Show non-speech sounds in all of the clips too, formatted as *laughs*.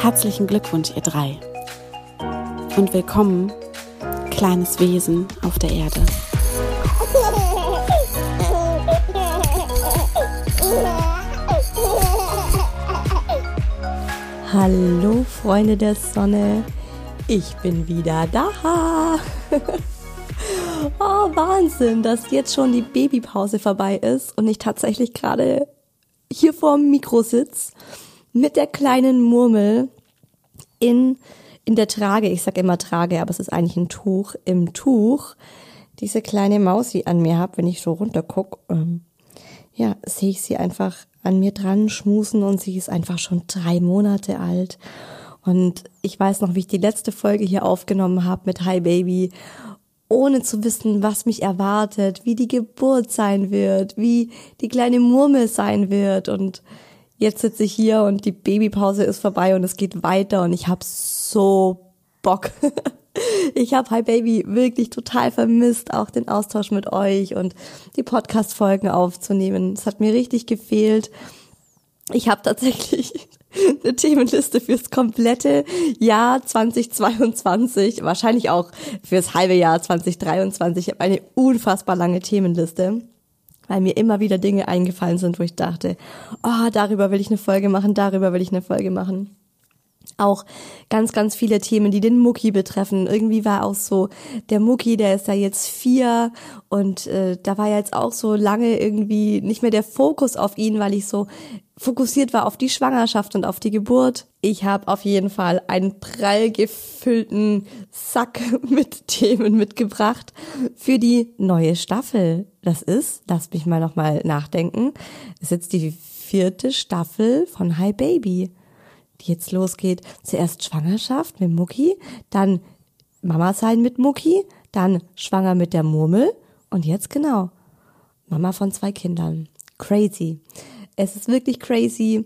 Herzlichen Glückwunsch, ihr drei. Und willkommen, kleines Wesen auf der Erde. Hallo Freunde der Sonne, ich bin wieder da. *laughs* oh, Wahnsinn, dass jetzt schon die Babypause vorbei ist und ich tatsächlich gerade hier vor dem Mikro sitze mit der kleinen Murmel in, in der Trage. Ich sag immer Trage, aber es ist eigentlich ein Tuch. Im Tuch diese kleine Maus, die an mir hab, wenn ich so runter guck, ähm, ja, sehe ich sie einfach an mir dran schmusen und sie ist einfach schon drei Monate alt. Und ich weiß noch, wie ich die letzte Folge hier aufgenommen habe mit Hi Baby, ohne zu wissen, was mich erwartet, wie die Geburt sein wird, wie die kleine Murmel sein wird. Und jetzt sitze ich hier und die Babypause ist vorbei und es geht weiter und ich habe so Bock. *laughs* Ich habe Hi Baby wirklich total vermisst, auch den Austausch mit euch und die Podcast-Folgen aufzunehmen. Es hat mir richtig gefehlt. Ich habe tatsächlich *laughs* eine Themenliste fürs komplette Jahr 2022, wahrscheinlich auch fürs halbe Jahr 2023. Ich habe eine unfassbar lange Themenliste, weil mir immer wieder Dinge eingefallen sind, wo ich dachte, oh, darüber will ich eine Folge machen, darüber will ich eine Folge machen auch ganz, ganz viele Themen, die den Mucki betreffen. Irgendwie war auch so, der Mucki, der ist ja jetzt vier und äh, da war ja jetzt auch so lange irgendwie nicht mehr der Fokus auf ihn, weil ich so fokussiert war auf die Schwangerschaft und auf die Geburt. Ich habe auf jeden Fall einen prall gefüllten Sack *laughs* mit Themen mitgebracht für die neue Staffel. Das ist, lass mich mal nochmal nachdenken, ist jetzt die vierte Staffel von Hi Baby die jetzt losgeht. Zuerst Schwangerschaft mit Mucki, dann Mama sein mit Mucki, dann schwanger mit der Murmel und jetzt genau Mama von zwei Kindern. Crazy. Es ist wirklich crazy.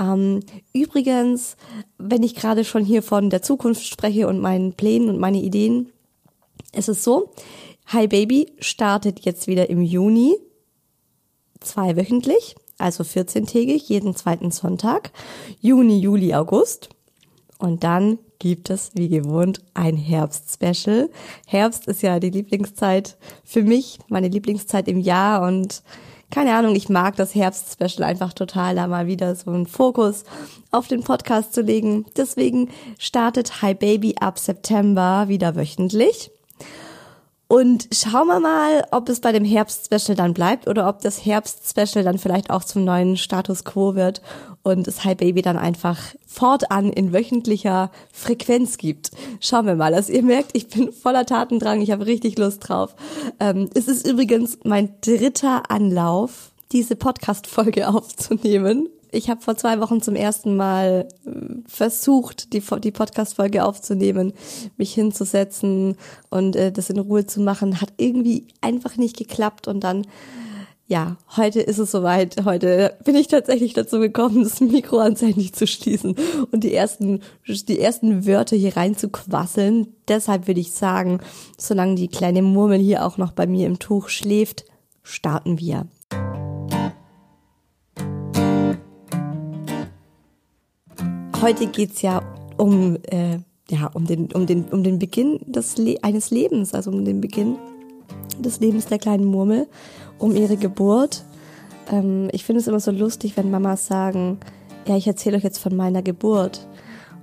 Ähm, übrigens, wenn ich gerade schon hier von der Zukunft spreche und meinen Plänen und meine Ideen, es ist so, Hi Baby startet jetzt wieder im Juni, zweiwöchentlich also 14-tägig, jeden zweiten Sonntag, Juni, Juli, August. Und dann gibt es, wie gewohnt, ein Herbst-Special. Herbst ist ja die Lieblingszeit für mich, meine Lieblingszeit im Jahr und keine Ahnung, ich mag das Herbst-Special einfach total, da mal wieder so einen Fokus auf den Podcast zu legen. Deswegen startet Hi Baby ab September wieder wöchentlich. Und schauen wir mal, ob es bei dem Herbst-Special dann bleibt oder ob das Herbst-Special dann vielleicht auch zum neuen Status quo wird und es Hi Baby dann einfach fortan in wöchentlicher Frequenz gibt. Schauen wir mal. Also ihr merkt, ich bin voller Tatendrang, ich habe richtig Lust drauf. Ähm, es ist übrigens mein dritter Anlauf, diese Podcast-Folge *laughs* aufzunehmen ich habe vor zwei Wochen zum ersten Mal äh, versucht, die, die Podcast-Folge aufzunehmen, mich hinzusetzen und äh, das in Ruhe zu machen. Hat irgendwie einfach nicht geklappt und dann ja, heute ist es soweit. Heute bin ich tatsächlich dazu gekommen, das Mikro anständig zu schließen und die ersten, die ersten Wörter hier rein zu quasseln. Deshalb würde ich sagen, solange die kleine Murmel hier auch noch bei mir im Tuch schläft, starten wir. Heute geht's ja um, äh, ja, um den, um den, um den Beginn des Le eines Lebens, also um den Beginn des Lebens der kleinen Murmel, um ihre Geburt. Ähm, ich finde es immer so lustig, wenn Mamas sagen, ja, ich erzähle euch jetzt von meiner Geburt.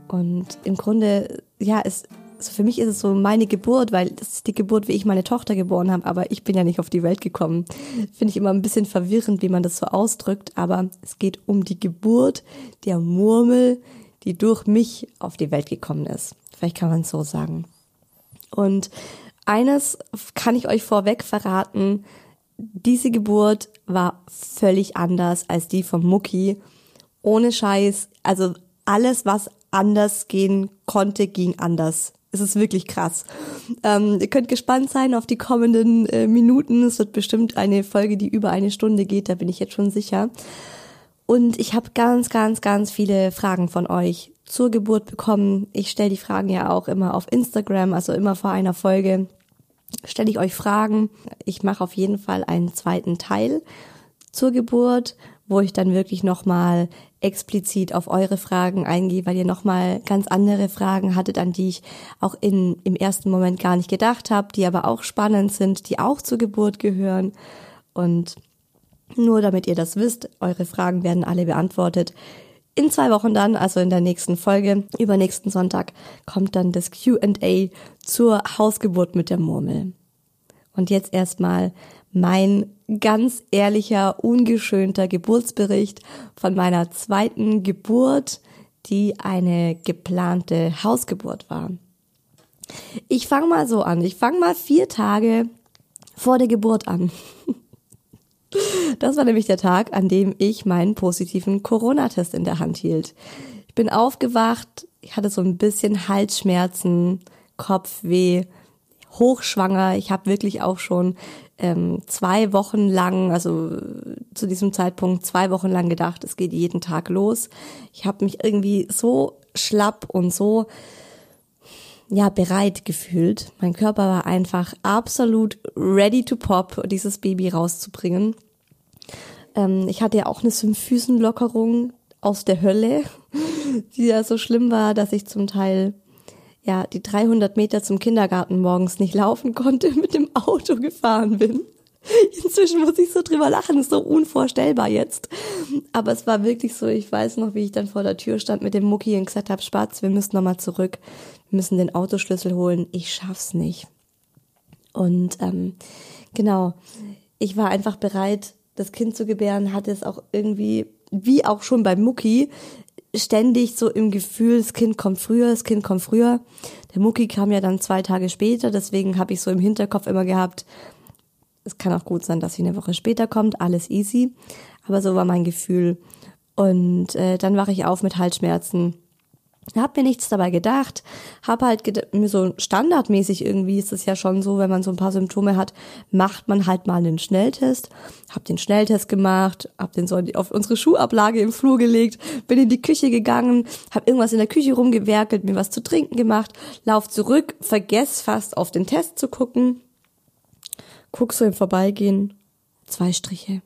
Und im Grunde, ja, es, also für mich ist es so meine Geburt, weil das ist die Geburt, wie ich meine Tochter geboren habe, aber ich bin ja nicht auf die Welt gekommen. Finde ich immer ein bisschen verwirrend, wie man das so ausdrückt, aber es geht um die Geburt der Murmel, die durch mich auf die Welt gekommen ist. Vielleicht kann man es so sagen. Und eines kann ich euch vorweg verraten, diese Geburt war völlig anders als die von Mucki. Ohne Scheiß, also alles, was anders gehen konnte, ging anders. Es ist wirklich krass. Ähm, ihr könnt gespannt sein auf die kommenden äh, Minuten. Es wird bestimmt eine Folge, die über eine Stunde geht, da bin ich jetzt schon sicher. Und ich habe ganz, ganz, ganz viele Fragen von euch zur Geburt bekommen. Ich stelle die Fragen ja auch immer auf Instagram, also immer vor einer Folge stelle ich euch Fragen. Ich mache auf jeden Fall einen zweiten Teil zur Geburt, wo ich dann wirklich nochmal explizit auf eure Fragen eingehe, weil ihr nochmal ganz andere Fragen hattet, an die ich auch in, im ersten Moment gar nicht gedacht habe, die aber auch spannend sind, die auch zur Geburt gehören. Und nur damit ihr das wisst, eure Fragen werden alle beantwortet. In zwei Wochen dann, also in der nächsten Folge, übernächsten Sonntag, kommt dann das QA zur Hausgeburt mit der Murmel. Und jetzt erstmal mein ganz ehrlicher, ungeschönter Geburtsbericht von meiner zweiten Geburt, die eine geplante Hausgeburt war. Ich fange mal so an. Ich fange mal vier Tage vor der Geburt an. *laughs* Das war nämlich der Tag, an dem ich meinen positiven Corona-Test in der Hand hielt. Ich bin aufgewacht, ich hatte so ein bisschen Halsschmerzen, Kopfweh, hochschwanger. Ich habe wirklich auch schon ähm, zwei Wochen lang, also zu diesem Zeitpunkt zwei Wochen lang gedacht, es geht jeden Tag los. Ich habe mich irgendwie so schlapp und so ja bereit gefühlt. Mein Körper war einfach absolut ready to pop, dieses Baby rauszubringen. Ähm, ich hatte ja auch eine Symphysenlockerung aus der Hölle, *laughs* die ja so schlimm war, dass ich zum Teil ja, die 300 Meter zum Kindergarten morgens nicht laufen konnte, *laughs* mit dem Auto gefahren bin. Inzwischen muss ich so drüber lachen, ist so unvorstellbar jetzt. Aber es war wirklich so, ich weiß noch, wie ich dann vor der Tür stand mit dem Mucki und gesagt habe, Spatz, wir müssen nochmal zurück, müssen den Autoschlüssel holen, ich schaff's nicht. Und ähm, genau, ich war einfach bereit, das Kind zu gebären, hatte es auch irgendwie, wie auch schon beim Mucki, ständig so im Gefühl, das Kind kommt früher, das Kind kommt früher. Der Mucki kam ja dann zwei Tage später, deswegen habe ich so im Hinterkopf immer gehabt, es kann auch gut sein, dass sie eine Woche später kommt, alles easy. Aber so war mein Gefühl. Und äh, dann wache ich auf mit Halsschmerzen hab mir nichts dabei gedacht, hab halt mir so standardmäßig irgendwie ist es ja schon so, wenn man so ein paar Symptome hat, macht man halt mal einen Schnelltest. Hab den Schnelltest gemacht, hab den so auf unsere Schuhablage im Flur gelegt, bin in die Küche gegangen, hab irgendwas in der Küche rumgewerkelt, mir was zu trinken gemacht, lauf zurück, vergess fast auf den Test zu gucken, guck so im Vorbeigehen, zwei Striche.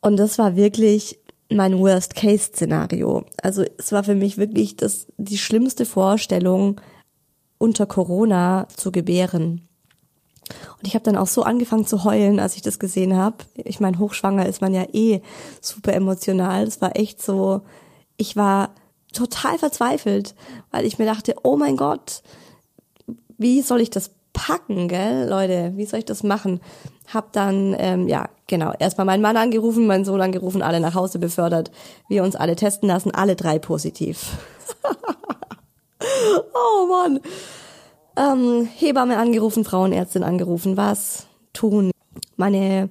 Und das war wirklich mein Worst-Case-Szenario. Also es war für mich wirklich das, die schlimmste Vorstellung, unter Corona zu gebären. Und ich habe dann auch so angefangen zu heulen, als ich das gesehen habe. Ich meine, hochschwanger ist man ja eh super emotional. Das war echt so, ich war total verzweifelt, weil ich mir dachte, oh mein Gott, wie soll ich das packen, gell, Leute? Wie soll ich das machen? Hab dann, ähm, ja, genau, erstmal meinen Mann angerufen, meinen Sohn angerufen, alle nach Hause befördert. Wir uns alle testen lassen, alle drei positiv. *laughs* oh Mann. Ähm, Hebamme angerufen, Frauenärztin angerufen, was tun? Meine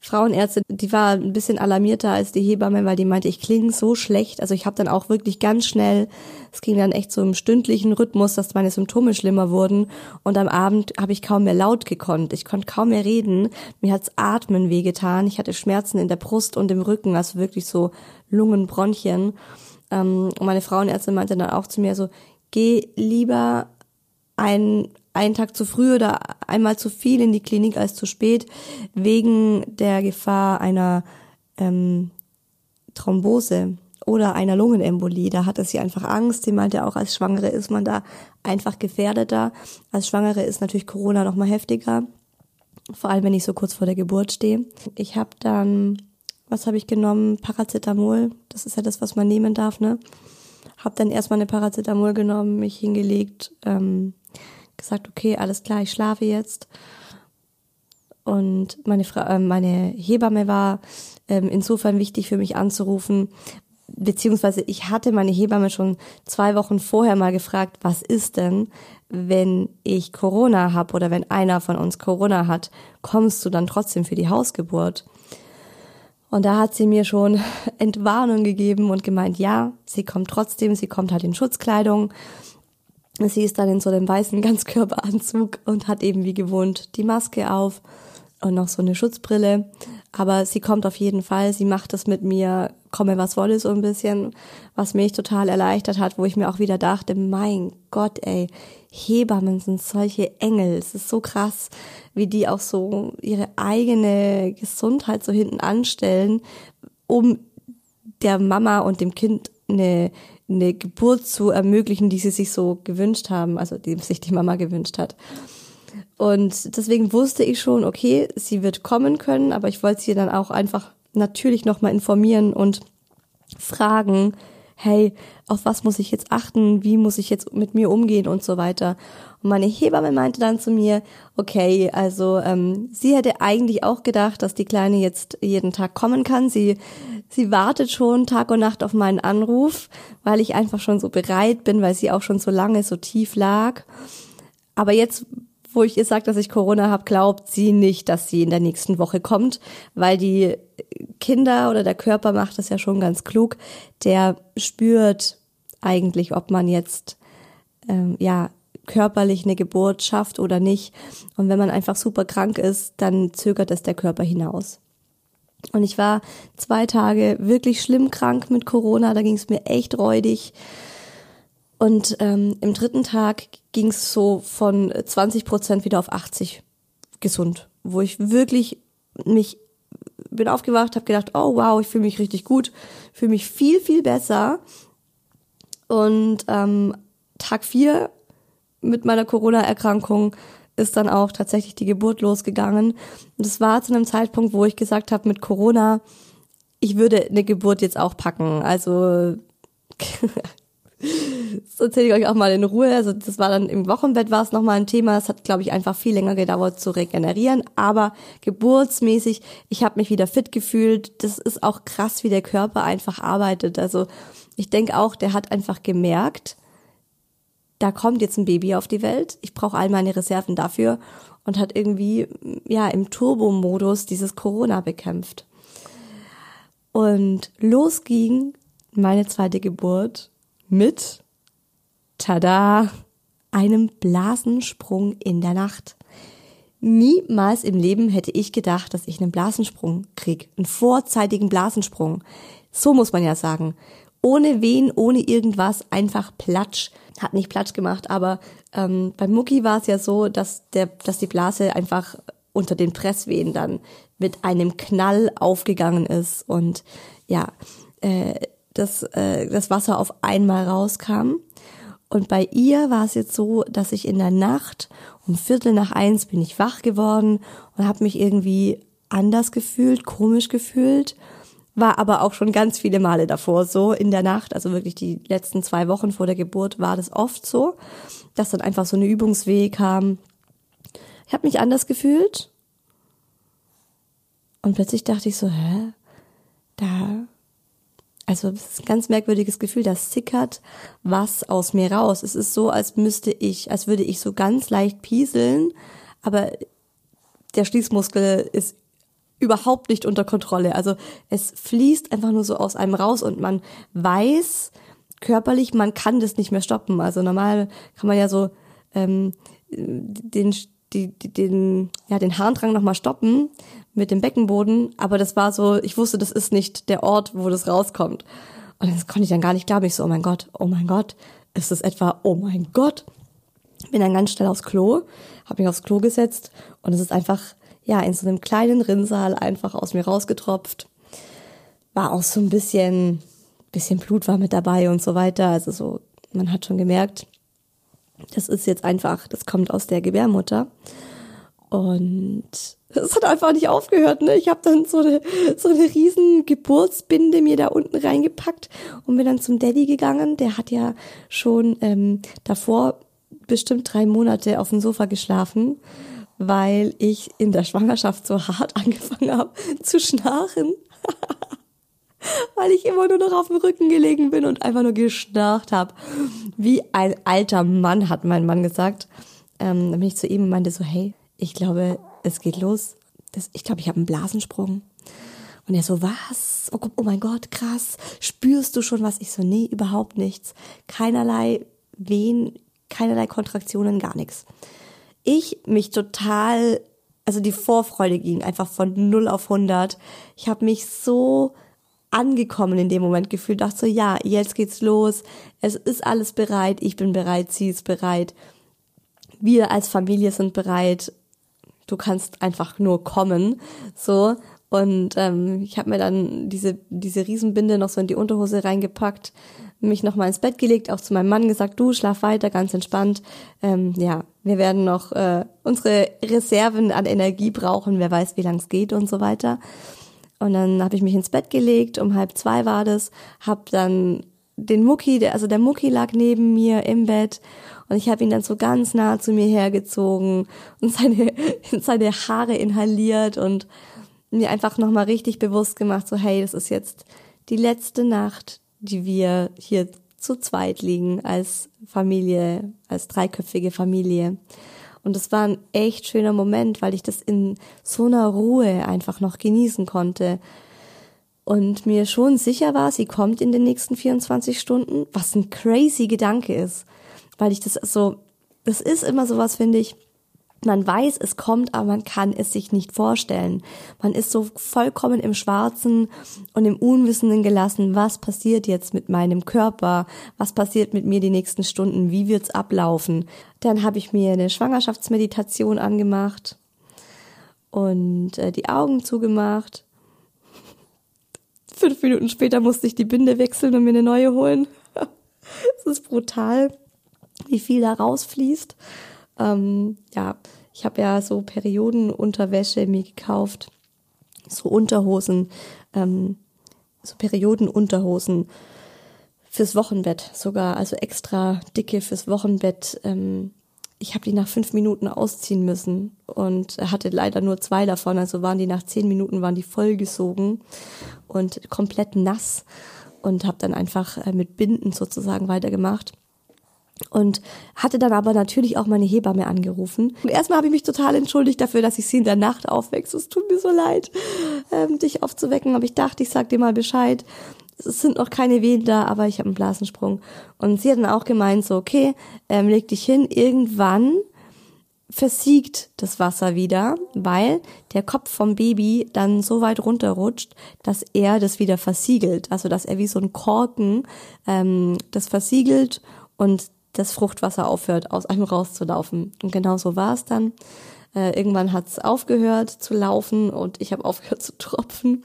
Frauenärztin, die war ein bisschen alarmierter als die Hebamme, weil die meinte, ich klinge so schlecht. Also ich habe dann auch wirklich ganz schnell, es ging dann echt so im stündlichen Rhythmus, dass meine Symptome schlimmer wurden. Und am Abend habe ich kaum mehr laut gekonnt. Ich konnte kaum mehr reden. Mir hat's Atmen wehgetan. Ich hatte Schmerzen in der Brust und im Rücken, also wirklich so Lungenbronchien. Ähm, und meine Frauenärztin meinte dann auch zu mir so, geh lieber ein einen Tag zu früh oder einmal zu viel in die Klinik als zu spät, wegen der Gefahr einer ähm, Thrombose oder einer Lungenembolie. Da hatte sie einfach Angst. Sie meinte auch, als Schwangere ist man da einfach gefährdeter. Als Schwangere ist natürlich Corona noch mal heftiger. Vor allem, wenn ich so kurz vor der Geburt stehe. Ich habe dann, was habe ich genommen? Paracetamol. Das ist ja das, was man nehmen darf, ne? Hab dann erstmal eine Paracetamol genommen, mich hingelegt, ähm, gesagt, okay, alles klar, ich schlafe jetzt. Und meine, Frau, äh, meine Hebamme war ähm, insofern wichtig für mich anzurufen, beziehungsweise ich hatte meine Hebamme schon zwei Wochen vorher mal gefragt, was ist denn, wenn ich Corona habe oder wenn einer von uns Corona hat, kommst du dann trotzdem für die Hausgeburt? Und da hat sie mir schon *laughs* Entwarnung gegeben und gemeint, ja, sie kommt trotzdem, sie kommt halt in Schutzkleidung Sie ist dann in so einem weißen *laughs* Ganzkörperanzug und hat eben wie gewohnt die Maske auf. und noch so eine Schutzbrille. Aber sie kommt auf jeden Fall. Sie macht es mit mir, komme was wolle, so ein bisschen, was mich total erleichtert hat, wo ich mir auch wieder dachte, mein Gott, ey, Hebammen sind solche Engel. Es ist so krass, wie die auch so ihre eigene Gesundheit so hinten anstellen, um der Mama und dem Kind eine, eine Geburt zu ermöglichen, die sie sich so gewünscht haben, also die sich die Mama gewünscht hat. Und deswegen wusste ich schon, okay, sie wird kommen können, aber ich wollte sie dann auch einfach natürlich nochmal informieren und fragen, hey, auf was muss ich jetzt achten, wie muss ich jetzt mit mir umgehen und so weiter. Und meine Hebamme meinte dann zu mir, okay, also ähm, sie hätte eigentlich auch gedacht, dass die Kleine jetzt jeden Tag kommen kann. Sie, sie wartet schon Tag und Nacht auf meinen Anruf, weil ich einfach schon so bereit bin, weil sie auch schon so lange so tief lag. Aber jetzt wo ich ihr sage, dass ich Corona habe, glaubt sie nicht, dass sie in der nächsten Woche kommt, weil die Kinder oder der Körper macht das ja schon ganz klug. Der spürt eigentlich, ob man jetzt ähm, ja körperlich eine Geburt schafft oder nicht. Und wenn man einfach super krank ist, dann zögert es der Körper hinaus. Und ich war zwei Tage wirklich schlimm krank mit Corona, da ging es mir echt räudig. Und ähm, im dritten Tag ging es so von 20 Prozent wieder auf 80 gesund, wo ich wirklich mich bin aufgewacht, habe gedacht, oh wow, ich fühle mich richtig gut, fühle mich viel viel besser. Und ähm, Tag vier mit meiner Corona-Erkrankung ist dann auch tatsächlich die Geburt losgegangen. Und es war zu einem Zeitpunkt, wo ich gesagt habe, mit Corona, ich würde eine Geburt jetzt auch packen. Also *laughs* das erzähle ich euch auch mal in Ruhe. Also das war dann im Wochenbett war es nochmal ein Thema. Es hat, glaube ich, einfach viel länger gedauert zu regenerieren. Aber geburtsmäßig, ich habe mich wieder fit gefühlt. Das ist auch krass, wie der Körper einfach arbeitet. Also ich denke auch, der hat einfach gemerkt, da kommt jetzt ein Baby auf die Welt. Ich brauche all meine Reserven dafür und hat irgendwie ja im Turbo-Modus dieses Corona bekämpft. Und los ging meine zweite Geburt mit, tada, einem Blasensprung in der Nacht. Niemals im Leben hätte ich gedacht, dass ich einen Blasensprung krieg, einen vorzeitigen Blasensprung. So muss man ja sagen. Ohne Wehen, ohne irgendwas, einfach Platsch. Hat nicht Platsch gemacht, aber ähm, bei Mucki war es ja so, dass der, dass die Blase einfach unter den Presswehen dann mit einem Knall aufgegangen ist und ja, äh, dass äh, das Wasser auf einmal rauskam. Und bei ihr war es jetzt so, dass ich in der Nacht um Viertel nach eins bin ich wach geworden und habe mich irgendwie anders gefühlt, komisch gefühlt. War aber auch schon ganz viele Male davor so in der Nacht, also wirklich die letzten zwei Wochen vor der Geburt war das oft so, dass dann einfach so eine Übungsweh kam. Ich habe mich anders gefühlt und plötzlich dachte ich so, hä, da also es ist ein ganz merkwürdiges Gefühl, da sickert was aus mir raus. Es ist so, als müsste ich, als würde ich so ganz leicht pieseln, aber der Schließmuskel ist überhaupt nicht unter Kontrolle. Also es fließt einfach nur so aus einem raus und man weiß körperlich, man kann das nicht mehr stoppen. Also normal kann man ja so ähm, den die, die, den, ja, den Harndrang nochmal stoppen mit dem Beckenboden, aber das war so, ich wusste, das ist nicht der Ort, wo das rauskommt. Und das konnte ich dann gar nicht glauben. Ich so, oh mein Gott, oh mein Gott, ist das etwa, oh mein Gott. Bin dann ganz schnell aufs Klo, habe mich aufs Klo gesetzt und es ist einfach, ja, in so einem kleinen Rinnsal einfach aus mir rausgetropft. War auch so ein bisschen, bisschen Blut war mit dabei und so weiter. Also so, man hat schon gemerkt, das ist jetzt einfach, das kommt aus der Gebärmutter. Und es hat einfach nicht aufgehört. Ne? Ich habe dann so eine, so eine riesen Geburtsbinde mir da unten reingepackt und bin dann zum Daddy gegangen. Der hat ja schon ähm, davor bestimmt drei Monate auf dem Sofa geschlafen, weil ich in der Schwangerschaft so hart *laughs* angefangen habe zu schnarchen. *laughs* weil ich immer nur noch auf dem Rücken gelegen bin und einfach nur geschnarcht habe. Wie ein alter Mann, hat mein Mann gesagt. Ähm, dann bin ich zu ihm und meinte so, hey, ich glaube, es geht los. Das, ich glaube, ich habe einen Blasensprung. Und er so, was? Oh, oh mein Gott, krass. Spürst du schon was? Ich so, nee, überhaupt nichts. Keinerlei Wehen, keinerlei Kontraktionen, gar nichts. Ich mich total also die Vorfreude ging einfach von 0 auf 100. Ich habe mich so angekommen in dem Moment gefühlt, dachte so, ja, jetzt geht's los, es ist alles bereit, ich bin bereit, sie ist bereit, wir als Familie sind bereit, du kannst einfach nur kommen, so. Und ähm, ich habe mir dann diese, diese Riesenbinde noch so in die Unterhose reingepackt, mich noch mal ins Bett gelegt, auch zu meinem Mann gesagt, du schlaf weiter, ganz entspannt. Ähm, ja, wir werden noch äh, unsere Reserven an Energie brauchen, wer weiß, wie lang es geht und so weiter. Und dann habe ich mich ins Bett gelegt, um halb zwei war das, hab dann den Mucki, also der Mucki lag neben mir im Bett und ich habe ihn dann so ganz nah zu mir hergezogen und *laughs* seine, seine Haare inhaliert und mir einfach nochmal richtig bewusst gemacht, so hey, das ist jetzt die letzte Nacht, die wir hier zu zweit liegen als Familie, als dreiköpfige Familie. Und es war ein echt schöner Moment, weil ich das in so einer Ruhe einfach noch genießen konnte. Und mir schon sicher war, sie kommt in den nächsten 24 Stunden, was ein crazy Gedanke ist. Weil ich das so, das ist immer sowas, finde ich, man weiß, es kommt, aber man kann es sich nicht vorstellen. Man ist so vollkommen im Schwarzen und im Unwissenden gelassen, was passiert jetzt mit meinem Körper, was passiert mit mir die nächsten Stunden, wie wird's ablaufen. Dann habe ich mir eine Schwangerschaftsmeditation angemacht und äh, die Augen zugemacht. Fünf Minuten später musste ich die Binde wechseln und mir eine neue holen. *laughs* Es ist brutal, wie viel da rausfließt. Ähm, ja, ich habe ja so Periodenunterwäsche mir gekauft, so Unterhosen, ähm, so Periodenunterhosen fürs Wochenbett sogar, also extra dicke fürs Wochenbett. Ähm, ich habe die nach fünf Minuten ausziehen müssen und hatte leider nur zwei davon, also waren die nach zehn Minuten waren die vollgesogen und komplett nass und habe dann einfach äh, mit Binden sozusagen weitergemacht und hatte dann aber natürlich auch meine Hebamme angerufen. Und erstmal habe ich mich total entschuldigt dafür, dass ich sie in der Nacht aufwechse. Es tut mir so leid, ähm, dich aufzuwecken, aber ich dachte, ich sag dir mal Bescheid. Es sind noch keine Wehen da, aber ich habe einen Blasensprung. Und sie hat dann auch gemeint, so, okay, ähm, leg dich hin, irgendwann versiegt das Wasser wieder, weil der Kopf vom Baby dann so weit runterrutscht, dass er das wieder versiegelt. Also dass er wie so ein Korken ähm, das versiegelt und das Fruchtwasser aufhört, aus einem rauszulaufen. Und genau so war es dann. Äh, irgendwann hat es aufgehört zu laufen und ich habe *laughs* aufgehört zu tropfen.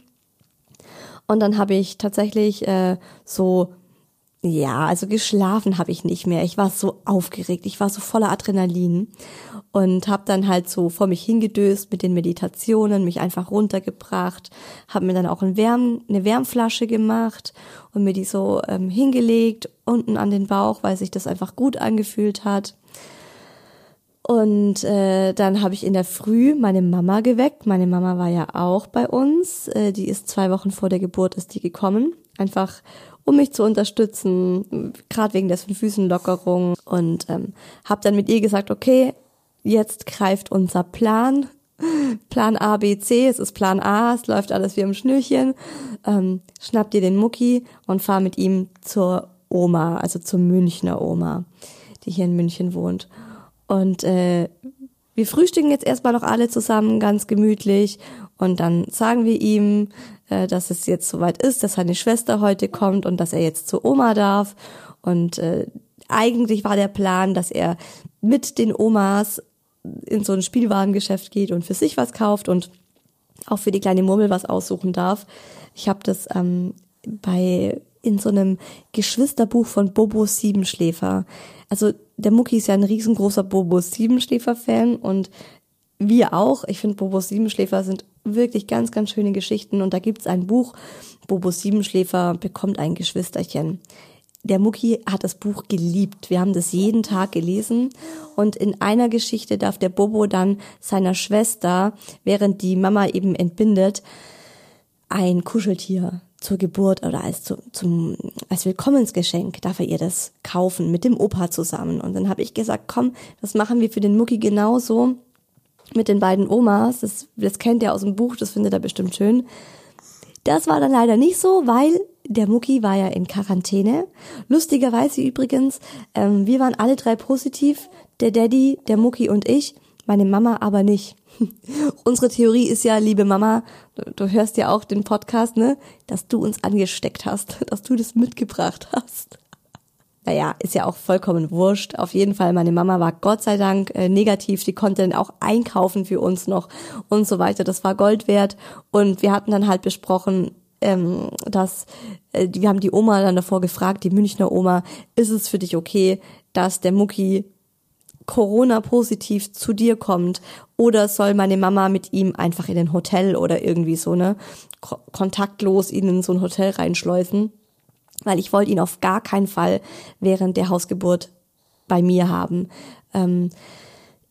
Und dann habe ich tatsächlich äh, so ja, also geschlafen habe ich nicht mehr. Ich war so aufgeregt, ich war so voller Adrenalin und habe dann halt so vor mich hingedöst mit den Meditationen, mich einfach runtergebracht, habe mir dann auch ein Wärm, eine Wärmflasche gemacht und mir die so ähm, hingelegt unten an den Bauch, weil sich das einfach gut angefühlt hat. Und äh, dann habe ich in der Früh meine Mama geweckt. Meine Mama war ja auch bei uns. Äh, die ist zwei Wochen vor der Geburt ist die gekommen, einfach um mich zu unterstützen, gerade wegen der Füßenlockerung. Und ähm, habe dann mit ihr gesagt, okay, jetzt greift unser Plan. Plan A, B, C, es ist Plan A, es läuft alles wie im Schnürchen. Ähm, schnapp dir den Mucki und fahr mit ihm zur Oma, also zur Münchner Oma, die hier in München wohnt. Und äh, wir frühstücken jetzt erstmal noch alle zusammen, ganz gemütlich. Und dann sagen wir ihm, äh, dass es jetzt soweit ist, dass seine Schwester heute kommt und dass er jetzt zur Oma darf. Und äh, eigentlich war der Plan, dass er mit den Omas in so ein Spielwarengeschäft geht und für sich was kauft und auch für die kleine Murmel was aussuchen darf. Ich habe das ähm, bei in so einem Geschwisterbuch von Bobo Siebenschläfer. Also der Mucki ist ja ein riesengroßer Bobo Siebenschläfer-Fan und wir auch. Ich finde, Bobo Siebenschläfer sind wirklich ganz, ganz schöne Geschichten. Und da gibt's ein Buch, Bobo Siebenschläfer bekommt ein Geschwisterchen. Der Mucki hat das Buch geliebt. Wir haben das jeden Tag gelesen. Und in einer Geschichte darf der Bobo dann seiner Schwester, während die Mama eben entbindet, ein Kuscheltier zur Geburt oder als, zu, zum, als Willkommensgeschenk darf er ihr das kaufen mit dem Opa zusammen. Und dann habe ich gesagt, komm, das machen wir für den Mucki genauso mit den beiden Omas. Das, das kennt er aus dem Buch, das findet er bestimmt schön. Das war dann leider nicht so, weil der Mucki war ja in Quarantäne. Lustigerweise übrigens, ähm, wir waren alle drei positiv, der Daddy, der Mucki und ich. meine Mama aber nicht. *laughs* Unsere Theorie ist ja, liebe Mama, du, du, hörst ja auch den Podcast, ne, dass du uns angesteckt hast, *laughs* dass du das mitgebracht hast. Naja, ist ja auch vollkommen wurscht. Auf jeden Fall, meine Mama war Gott sei Dank äh, negativ. Die konnte dann auch einkaufen für uns noch und so weiter. Das war Gold wert. Und wir hatten dann halt besprochen, ähm, dass äh, wir haben die Oma dann davor gefragt, die Münchner Oma, ist es für dich okay, dass der Mucki Corona-positiv zu dir kommt oder soll meine Mama mit ihm einfach in ein Hotel oder irgendwie so, ne, kontaktlos ihn in so ein Hotel reinschleusen, weil ich wollte ihn auf gar keinen Fall während der Hausgeburt bei mir haben. Ähm,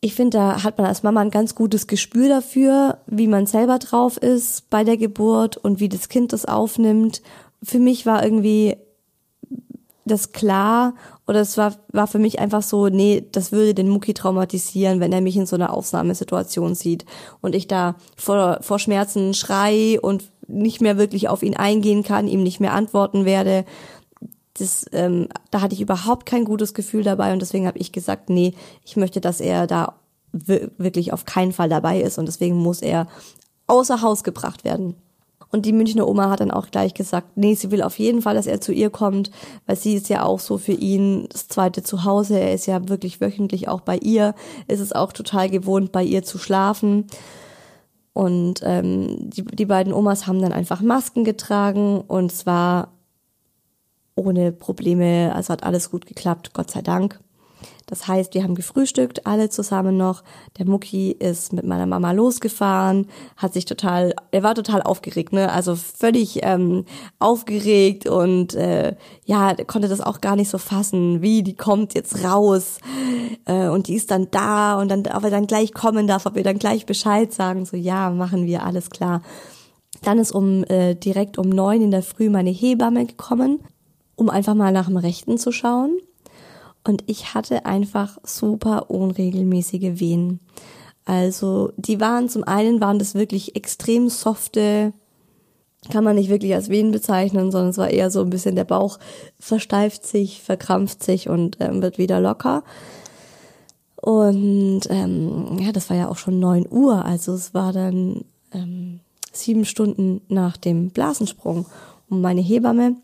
ich finde, da hat man als Mama ein ganz gutes Gespür dafür, wie man selber drauf ist bei der Geburt und wie das Kind das aufnimmt. Für mich war irgendwie das klar oder es war, war für mich einfach so, nee, das würde den Mucki traumatisieren, wenn er mich in so einer Aufnahmesituation sieht und ich da vor, vor Schmerzen schrei und nicht mehr wirklich auf ihn eingehen kann, ihm nicht mehr antworten werde. Das, ähm, da hatte ich überhaupt kein gutes Gefühl dabei und deswegen habe ich gesagt, nee, ich möchte, dass er da wirklich auf keinen Fall dabei ist und deswegen muss er außer Haus gebracht werden. Und die Münchner Oma hat dann auch gleich gesagt, nee, sie will auf jeden Fall, dass er zu ihr kommt, weil sie ist ja auch so für ihn das zweite Zuhause. Er ist ja wirklich wöchentlich auch bei ihr. ist Es auch total gewohnt, bei ihr zu schlafen. Und ähm, die, die beiden Omas haben dann einfach Masken getragen und zwar ohne Probleme. Also hat alles gut geklappt, Gott sei Dank. Das heißt, wir haben gefrühstückt, alle zusammen noch. Der Mucki ist mit meiner Mama losgefahren, hat sich total, er war total aufgeregt, ne? Also völlig ähm, aufgeregt und äh, ja, konnte das auch gar nicht so fassen, wie die kommt jetzt raus äh, und die ist dann da und dann, ob er dann gleich kommen darf, ob wir dann gleich Bescheid sagen. So ja, machen wir, alles klar. Dann ist um äh, direkt um neun in der Früh meine Hebamme gekommen, um einfach mal nach dem Rechten zu schauen. Und ich hatte einfach super unregelmäßige Wehen. Also die waren zum einen waren das wirklich extrem softe, kann man nicht wirklich als Wehen bezeichnen, sondern es war eher so ein bisschen der Bauch versteift sich, verkrampft sich und ähm, wird wieder locker. Und ähm, ja, das war ja auch schon neun Uhr, also es war dann ähm, sieben Stunden nach dem Blasensprung. Und meine Hebamme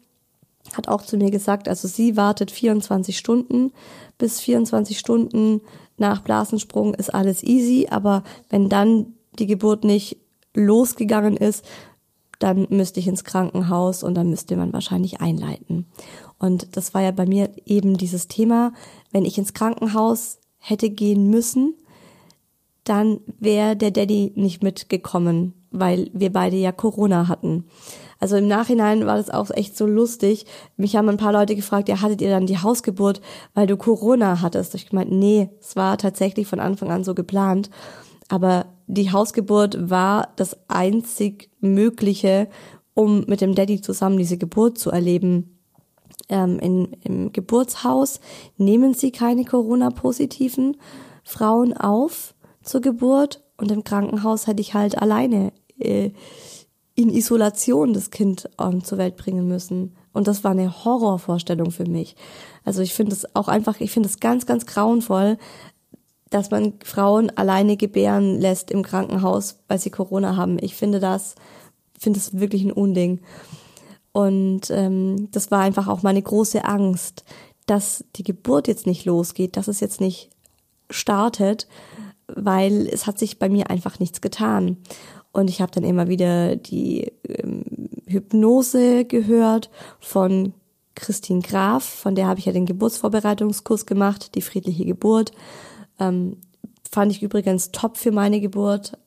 hat auch zu mir gesagt, also sie wartet 24 Stunden. Bis 24 Stunden nach Blasensprung ist alles easy, aber wenn dann die Geburt nicht losgegangen ist, dann müsste ich ins Krankenhaus und dann müsste man wahrscheinlich einleiten. Und das war ja bei mir eben dieses Thema, wenn ich ins Krankenhaus hätte gehen müssen, dann wäre der Daddy nicht mitgekommen, weil wir beide ja Corona hatten. Also im Nachhinein war das auch echt so lustig. Mich haben ein paar Leute gefragt, ja, hattet ihr dann die Hausgeburt, weil du Corona hattest? Ich gemeint, nee, es war tatsächlich von Anfang an so geplant. Aber die Hausgeburt war das einzig Mögliche, um mit dem Daddy zusammen diese Geburt zu erleben. Ähm, in, Im Geburtshaus nehmen sie keine Corona-positiven Frauen auf zur Geburt und im Krankenhaus hätte ich halt alleine äh, in Isolation das Kind ähm, zur Welt bringen müssen. Und das war eine Horrorvorstellung für mich. Also ich finde es auch einfach, ich finde es ganz, ganz grauenvoll, dass man Frauen alleine gebären lässt im Krankenhaus, weil sie Corona haben. Ich finde das, finde es wirklich ein Unding. Und ähm, das war einfach auch meine große Angst, dass die Geburt jetzt nicht losgeht, dass es jetzt nicht startet, weil es hat sich bei mir einfach nichts getan. Und ich habe dann immer wieder die ähm, Hypnose gehört von Christine Graf, von der habe ich ja den Geburtsvorbereitungskurs gemacht, die friedliche Geburt. Ähm, fand ich übrigens top für meine Geburt.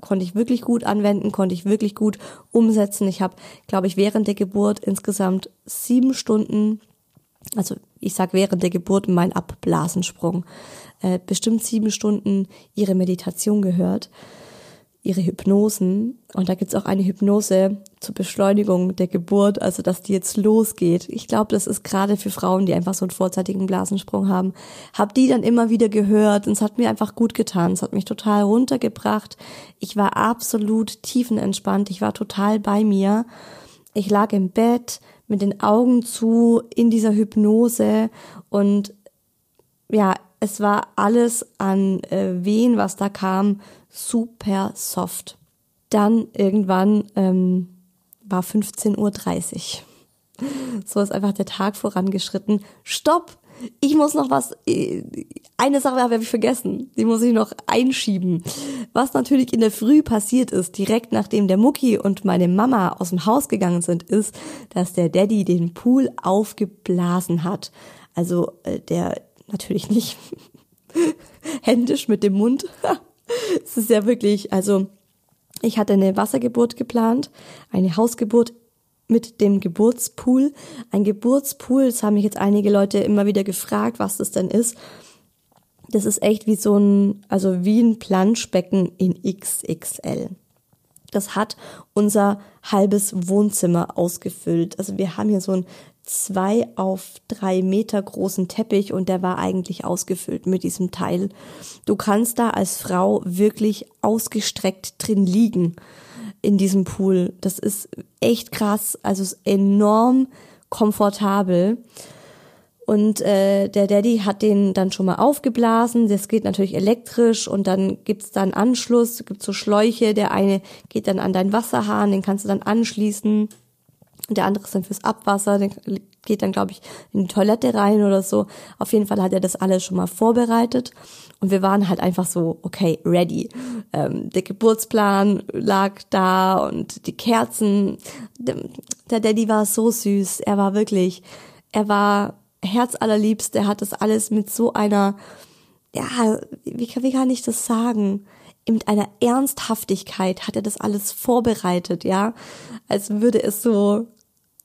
Konnte ich wirklich gut anwenden, konnte ich wirklich gut umsetzen. Ich habe, glaube ich, während der Geburt insgesamt sieben Stunden, also ich sag während der Geburt mein Abblasensprung, äh, bestimmt sieben Stunden ihre Meditation gehört ihre Hypnosen. Und da gibt's auch eine Hypnose zur Beschleunigung der Geburt, also dass die jetzt losgeht. Ich glaube, das ist gerade für Frauen, die einfach so einen vorzeitigen Blasensprung haben. Hab die dann immer wieder gehört und es hat mir einfach gut getan. Es hat mich total runtergebracht. Ich war absolut tiefenentspannt. Ich war total bei mir. Ich lag im Bett mit den Augen zu in dieser Hypnose und ja, es war alles an äh, Wehen, was da kam, super soft. Dann irgendwann ähm, war 15.30 Uhr. So ist einfach der Tag vorangeschritten. Stopp! Ich muss noch was, äh, eine Sache habe ich vergessen, die muss ich noch einschieben. Was natürlich in der Früh passiert ist, direkt nachdem der Mucki und meine Mama aus dem Haus gegangen sind, ist, dass der Daddy den Pool aufgeblasen hat. Also äh, der natürlich nicht *laughs* händisch mit dem Mund. *laughs* es ist ja wirklich, also ich hatte eine Wassergeburt geplant, eine Hausgeburt mit dem Geburtspool. Ein Geburtspool, das haben mich jetzt einige Leute immer wieder gefragt, was das denn ist. Das ist echt wie so ein, also wie ein Planschbecken in XXL. Das hat unser halbes Wohnzimmer ausgefüllt. Also wir haben hier so ein zwei auf drei Meter großen Teppich und der war eigentlich ausgefüllt mit diesem Teil. Du kannst da als Frau wirklich ausgestreckt drin liegen in diesem Pool. Das ist echt krass, also ist enorm komfortabel. Und äh, der Daddy hat den dann schon mal aufgeblasen. Das geht natürlich elektrisch und dann gibt's dann Anschluss, gibt so Schläuche. Der eine geht dann an deinen Wasserhahn, den kannst du dann anschließen. Der andere ist dann fürs Abwasser, der geht dann, glaube ich, in die Toilette rein oder so. Auf jeden Fall hat er das alles schon mal vorbereitet. Und wir waren halt einfach so, okay, ready. Ähm, der Geburtsplan lag da und die Kerzen. Der Daddy war so süß. Er war wirklich, er war herzallerliebst. Er hat das alles mit so einer, ja, wie, wie kann ich das sagen? Mit einer Ernsthaftigkeit hat er das alles vorbereitet, ja, als würde es so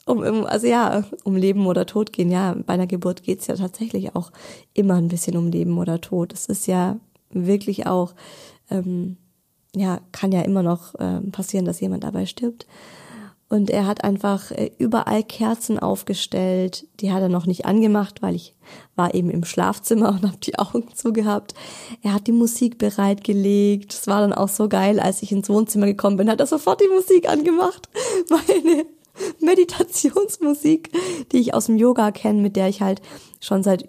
um, also ja, um Leben oder Tod gehen. Ja, bei einer Geburt geht's ja tatsächlich auch immer ein bisschen um Leben oder Tod. Es ist ja wirklich auch, ähm, ja, kann ja immer noch ähm, passieren, dass jemand dabei stirbt. Und er hat einfach äh, überall Kerzen aufgestellt. Die hat er noch nicht angemacht, weil ich war eben im Schlafzimmer *laughs* und habe die Augen zugehabt. Er hat die Musik bereitgelegt. Es war dann auch so geil, als ich ins Wohnzimmer gekommen bin, hat er sofort die Musik angemacht. *laughs* Meine Meditationsmusik, die ich aus dem Yoga kenne, mit der ich halt schon seit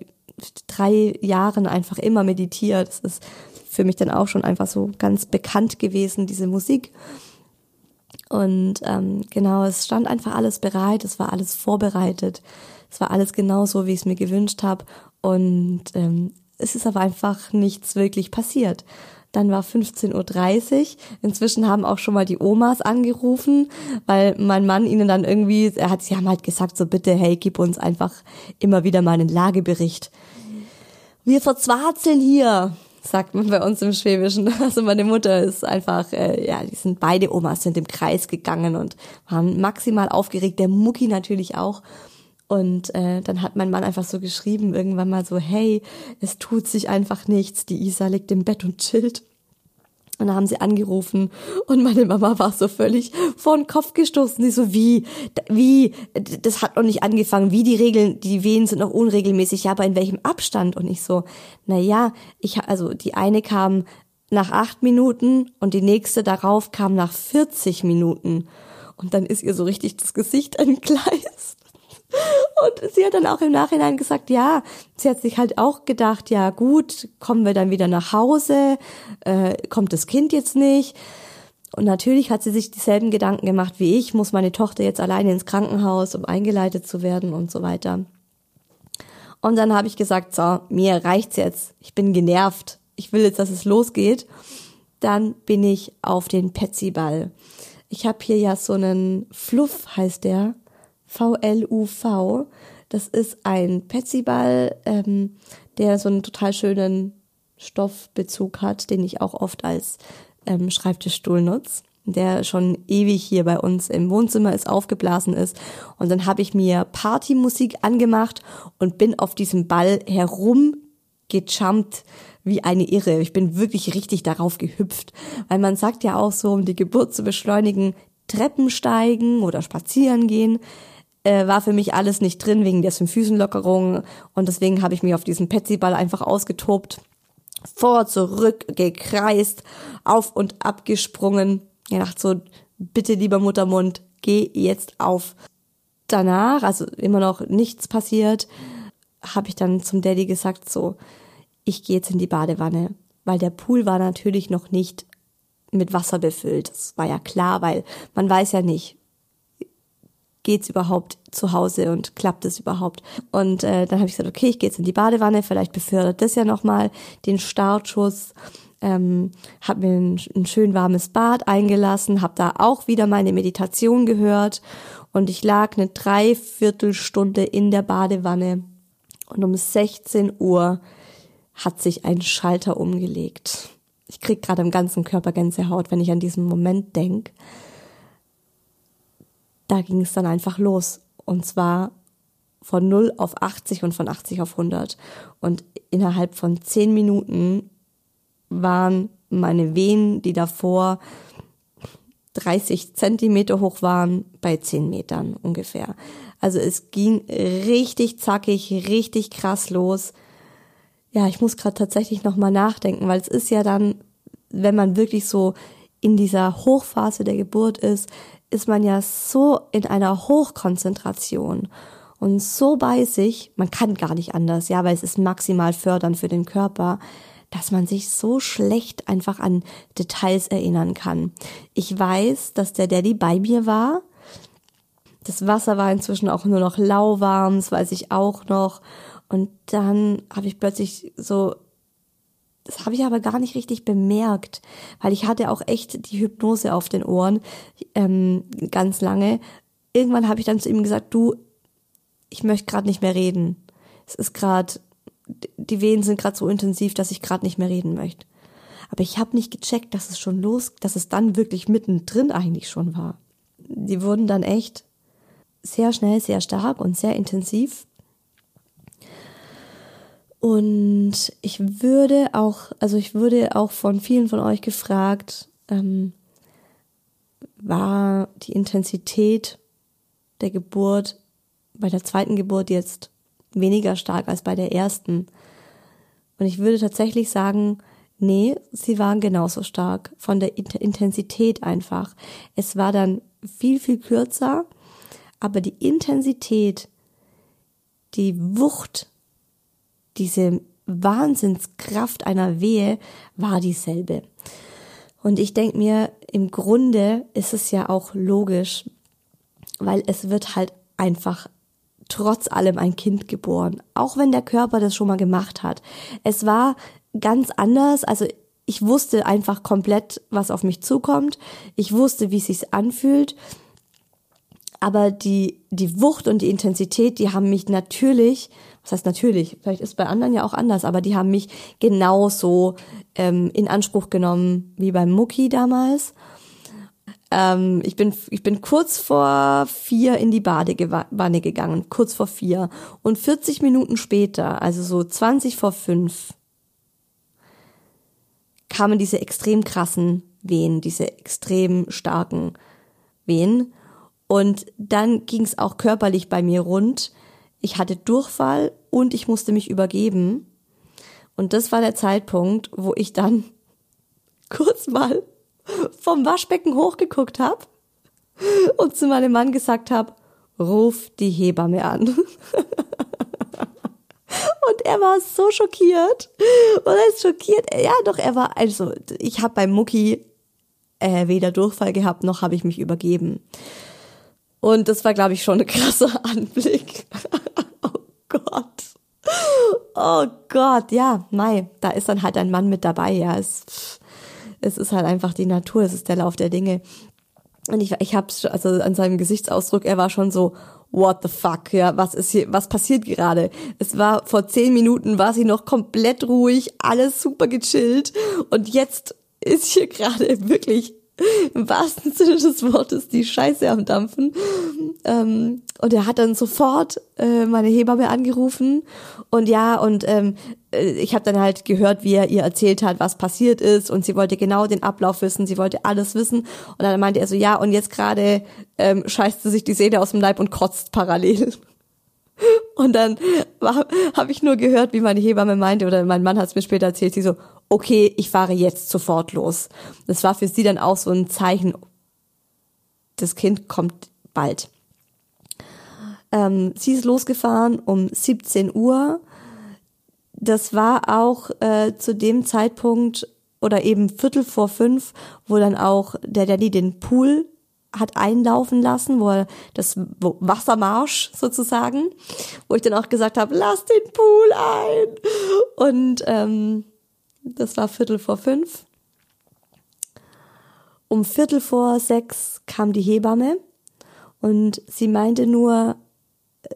drei Jahren einfach immer meditiere. Das ist für mich dann auch schon einfach so ganz bekannt gewesen, diese Musik. Und ähm, genau, es stand einfach alles bereit, es war alles vorbereitet, es war alles genau so, wie ich es mir gewünscht habe. Und ähm, es ist aber einfach nichts wirklich passiert. Dann war 15.30 Uhr. Inzwischen haben auch schon mal die Omas angerufen, weil mein Mann ihnen dann irgendwie, er hat, sie haben halt gesagt, so bitte, hey, gib uns einfach immer wieder mal einen Lagebericht. Wir verzwarzeln hier, sagt man bei uns im Schwäbischen. *laughs* Also meine Mutter ist einfach, äh, ja, die sind beide Omas sind im Kreis gegangen und waren maximal aufgeregt. Der Mucki natürlich auch. Und äh, dann hat mein Mann einfach so geschrieben, irgendwann mal so, hey, es tut sich einfach nichts, die Isa liegt im Bett und chillt. Und dann haben sie angerufen und meine Mama war so völlig vor den Kopf gestoßen. Sie so, wie, wie, das hat noch nicht angefangen, wie die Regeln, die Wehen sind noch unregelmäßig, ja, aber in welchem Abstand? Und ich so, na ja, ich, also die eine kam nach acht Minuten und die nächste darauf kam nach 40 Minuten. Und dann ist ihr so richtig das Gesicht *laughs* entgleist. Und sie hat dann auch im Nachhinein gesagt, ja, sie hat sich halt auch gedacht, ja gut, kommen wir dann wieder nach Hause, äh, kommt das Kind jetzt nicht. Und natürlich hat sie sich dieselben Gedanken gemacht wie ich, muss meine Tochter jetzt alleine ins Krankenhaus, um eingeleitet zu werden und so weiter. Und dann habe ich gesagt, so, mir reicht's jetzt, ich bin genervt, ich will jetzt, dass es losgeht. Dann bin ich auf den Petsy-Ball. Ich habe hier ja so einen Fluff, heißt der, VLUV. Das ist ein Petsyball, ähm, der so einen total schönen Stoffbezug hat, den ich auch oft als ähm, Schreibtischstuhl nutze der schon ewig hier bei uns im Wohnzimmer ist, aufgeblasen ist. Und dann habe ich mir Partymusik angemacht und bin auf diesem Ball herumgejumpt wie eine Irre. Ich bin wirklich richtig darauf gehüpft, weil man sagt ja auch so, um die Geburt zu beschleunigen, Treppen steigen oder spazieren gehen äh, war für mich alles nicht drin wegen der Symphysenlockerung und deswegen habe ich mich auf diesen Petsyball einfach ausgetobt, vor, zurück, gekreist, auf und ab gesprungen. Ich dachte so, bitte lieber Muttermund, geh jetzt auf. Danach, also immer noch nichts passiert, habe ich dann zum Daddy gesagt so, ich gehe jetzt in die Badewanne, weil der Pool war natürlich noch nicht mit Wasser befüllt. Das war ja klar, weil man weiß ja nicht, geht's überhaupt zu Hause und klappt es überhaupt? Und äh, dann habe ich gesagt, okay, ich gehe jetzt in die Badewanne, vielleicht befördert das ja nochmal den Startschuss. Ähm, habe mir ein, ein schön warmes Bad eingelassen, habe da auch wieder meine Meditation gehört und ich lag eine Dreiviertelstunde in der Badewanne und um 16 Uhr hat sich ein Schalter umgelegt. Ich krieg gerade im ganzen Körper Gänsehaut, wenn ich an diesen Moment denk da ging es dann einfach los. Und zwar von 0 auf 80 und von 80 auf 100. Und innerhalb von 10 Minuten waren meine Venen, die davor 30 Zentimeter hoch waren, bei 10 Metern ungefähr. Also es ging richtig zackig, richtig krass los. Ja, ich muss gerade tatsächlich nochmal nachdenken, weil es ist ja dann, wenn man wirklich so in dieser Hochphase der Geburt ist, ist man ja so in einer Hochkonzentration und so bei sich, man kann gar nicht anders, ja, weil es ist maximal fördernd für den Körper, dass man sich so schlecht einfach an Details erinnern kann. Ich weiß, dass der Daddy bei mir war. Das Wasser war inzwischen auch nur noch lauwarm, das weiß ich auch noch. Und dann habe ich plötzlich so das habe ich aber gar nicht richtig bemerkt, weil ich hatte auch echt die Hypnose auf den Ohren ähm, ganz lange. Irgendwann habe ich dann zu ihm gesagt, du, ich möchte gerade nicht mehr reden. Es ist gerade, die Wehen sind gerade so intensiv, dass ich gerade nicht mehr reden möchte. Aber ich habe nicht gecheckt, dass es schon los, dass es dann wirklich mittendrin eigentlich schon war. Die wurden dann echt sehr schnell, sehr stark und sehr intensiv. Und ich würde auch, also ich würde auch von vielen von euch gefragt, ähm, war die Intensität der Geburt bei der zweiten Geburt jetzt weniger stark als bei der ersten? Und ich würde tatsächlich sagen, nee, sie waren genauso stark von der Intensität einfach. Es war dann viel, viel kürzer, aber die Intensität, die Wucht diese Wahnsinnskraft einer Wehe war dieselbe. Und ich denke mir, im Grunde ist es ja auch logisch, weil es wird halt einfach trotz allem ein Kind geboren, auch wenn der Körper das schon mal gemacht hat. Es war ganz anders, also ich wusste einfach komplett, was auf mich zukommt. Ich wusste, wie es sich anfühlt. Aber die, die Wucht und die Intensität, die haben mich natürlich das heißt natürlich, vielleicht ist bei anderen ja auch anders, aber die haben mich genauso ähm, in Anspruch genommen wie beim Mucki damals. Ähm, ich bin ich bin kurz vor vier in die Badewanne gegangen, kurz vor vier. Und 40 Minuten später, also so 20 vor fünf, kamen diese extrem krassen Wehen, diese extrem starken Wehen. Und dann ging es auch körperlich bei mir rund ich hatte Durchfall und ich musste mich übergeben. Und das war der Zeitpunkt, wo ich dann *laughs* kurz mal vom Waschbecken hochgeguckt habe und zu meinem Mann gesagt habe, ruf die Hebamme an. *laughs* und er war so schockiert. Und er ist schockiert. Ja, doch, er war, also ich habe beim Mucki äh, weder Durchfall gehabt, noch habe ich mich übergeben. Und das war, glaube ich, schon ein krasser *laughs* Anblick. Oh Gott. Oh Gott, ja, Mai, da ist dann halt ein Mann mit dabei, ja. Es, es ist halt einfach die Natur, es ist der Lauf der Dinge. Und ich, ich hab's, also an seinem Gesichtsausdruck, er war schon so, what the fuck, ja, was ist hier, was passiert gerade? Es war vor zehn Minuten, war sie noch komplett ruhig, alles super gechillt und jetzt ist hier *laughs* gerade wirklich im wahrsten Sinne des Wortes die Scheiße am Dampfen. Ähm, und er hat dann sofort äh, meine Hebamme angerufen und ja, und ähm, äh, ich habe dann halt gehört, wie er ihr erzählt hat, was passiert ist und sie wollte genau den Ablauf wissen, sie wollte alles wissen und dann meinte er so, ja, und jetzt gerade ähm, scheißt sie sich die Seele aus dem Leib und kotzt parallel. Und dann habe ich nur gehört, wie meine Hebamme meinte, oder mein Mann hat es mir später erzählt, sie so, okay, ich fahre jetzt sofort los. Das war für sie dann auch so ein Zeichen, das Kind kommt bald. Ähm, sie ist losgefahren um 17 Uhr. das war auch äh, zu dem Zeitpunkt oder eben Viertel vor fünf, wo dann auch der Daddy den Pool hat einlaufen lassen, wo er das Wassermarsch sozusagen, wo ich dann auch gesagt habe, lass den Pool ein. Und ähm, das war Viertel vor fünf. Um Viertel vor sechs kam die Hebamme und sie meinte nur,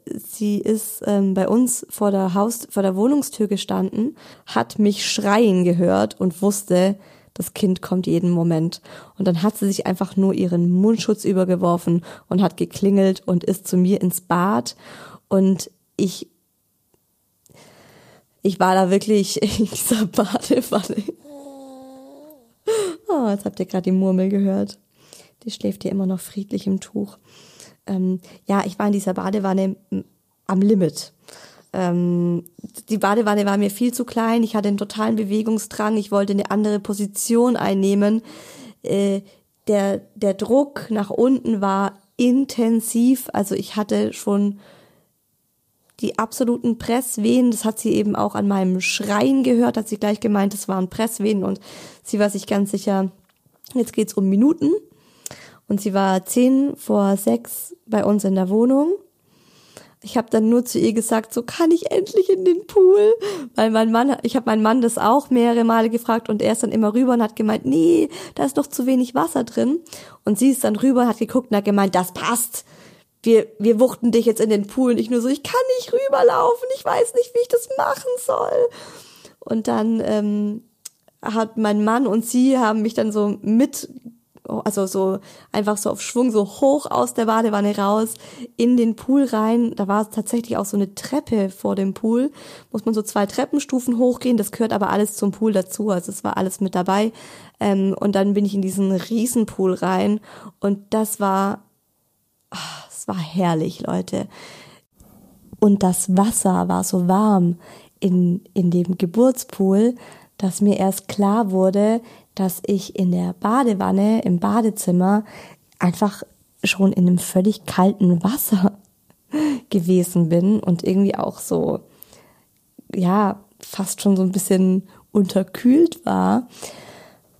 sie ist ähm, bei uns vor der Haus, vor der Wohnungstür gestanden, hat mich schreien gehört und wusste, das Kind kommt jeden Moment. Und dann hat sie sich einfach nur ihren Mundschutz übergeworfen und hat geklingelt und ist zu mir ins Bad. Und ich, ich war da wirklich *laughs* in dieser Badewanne. Oh, jetzt habt ihr gerade die Murmel gehört. Die schläft hier immer noch friedlich im Tuch ähm, ja, ich war in dieser Badewanne am Limit. Ähm, die Badewanne war mir viel zu klein, ich hatte einen totalen Bewegungsdrang, ich wollte eine andere Position einnehmen. Äh, der, der Druck nach unten war intensiv, also ich hatte schon die absoluten Presswehen, das hat sie eben auch an meinem Schreien gehört, hat sie gleich gemeint, das waren Presswehen und sie war sich ganz sicher, jetzt geht's um Minuten. Und sie war zehn vor sechs bei uns in der Wohnung. Ich habe dann nur zu ihr gesagt, so kann ich endlich in den Pool, weil mein Mann, ich habe meinen Mann das auch mehrere Male gefragt und er ist dann immer rüber und hat gemeint, nee, da ist doch zu wenig Wasser drin. Und sie ist dann rüber, hat geguckt und hat gemeint, das passt. Wir, wir wuchten dich jetzt in den Pool und ich nur so, ich kann nicht rüberlaufen, ich weiß nicht, wie ich das machen soll. Und dann ähm, hat mein Mann und sie haben mich dann so mit also so einfach so auf Schwung, so hoch aus der Badewanne raus, in den Pool rein. Da war tatsächlich auch so eine Treppe vor dem Pool. Muss man so zwei Treppenstufen hochgehen. Das gehört aber alles zum Pool dazu. Also es war alles mit dabei. Ähm, und dann bin ich in diesen Riesenpool rein. Und das war, ach, es war herrlich, Leute. Und das Wasser war so warm in, in dem Geburtspool, dass mir erst klar wurde, dass ich in der Badewanne im Badezimmer einfach schon in einem völlig kalten Wasser *laughs* gewesen bin und irgendwie auch so, ja, fast schon so ein bisschen unterkühlt war.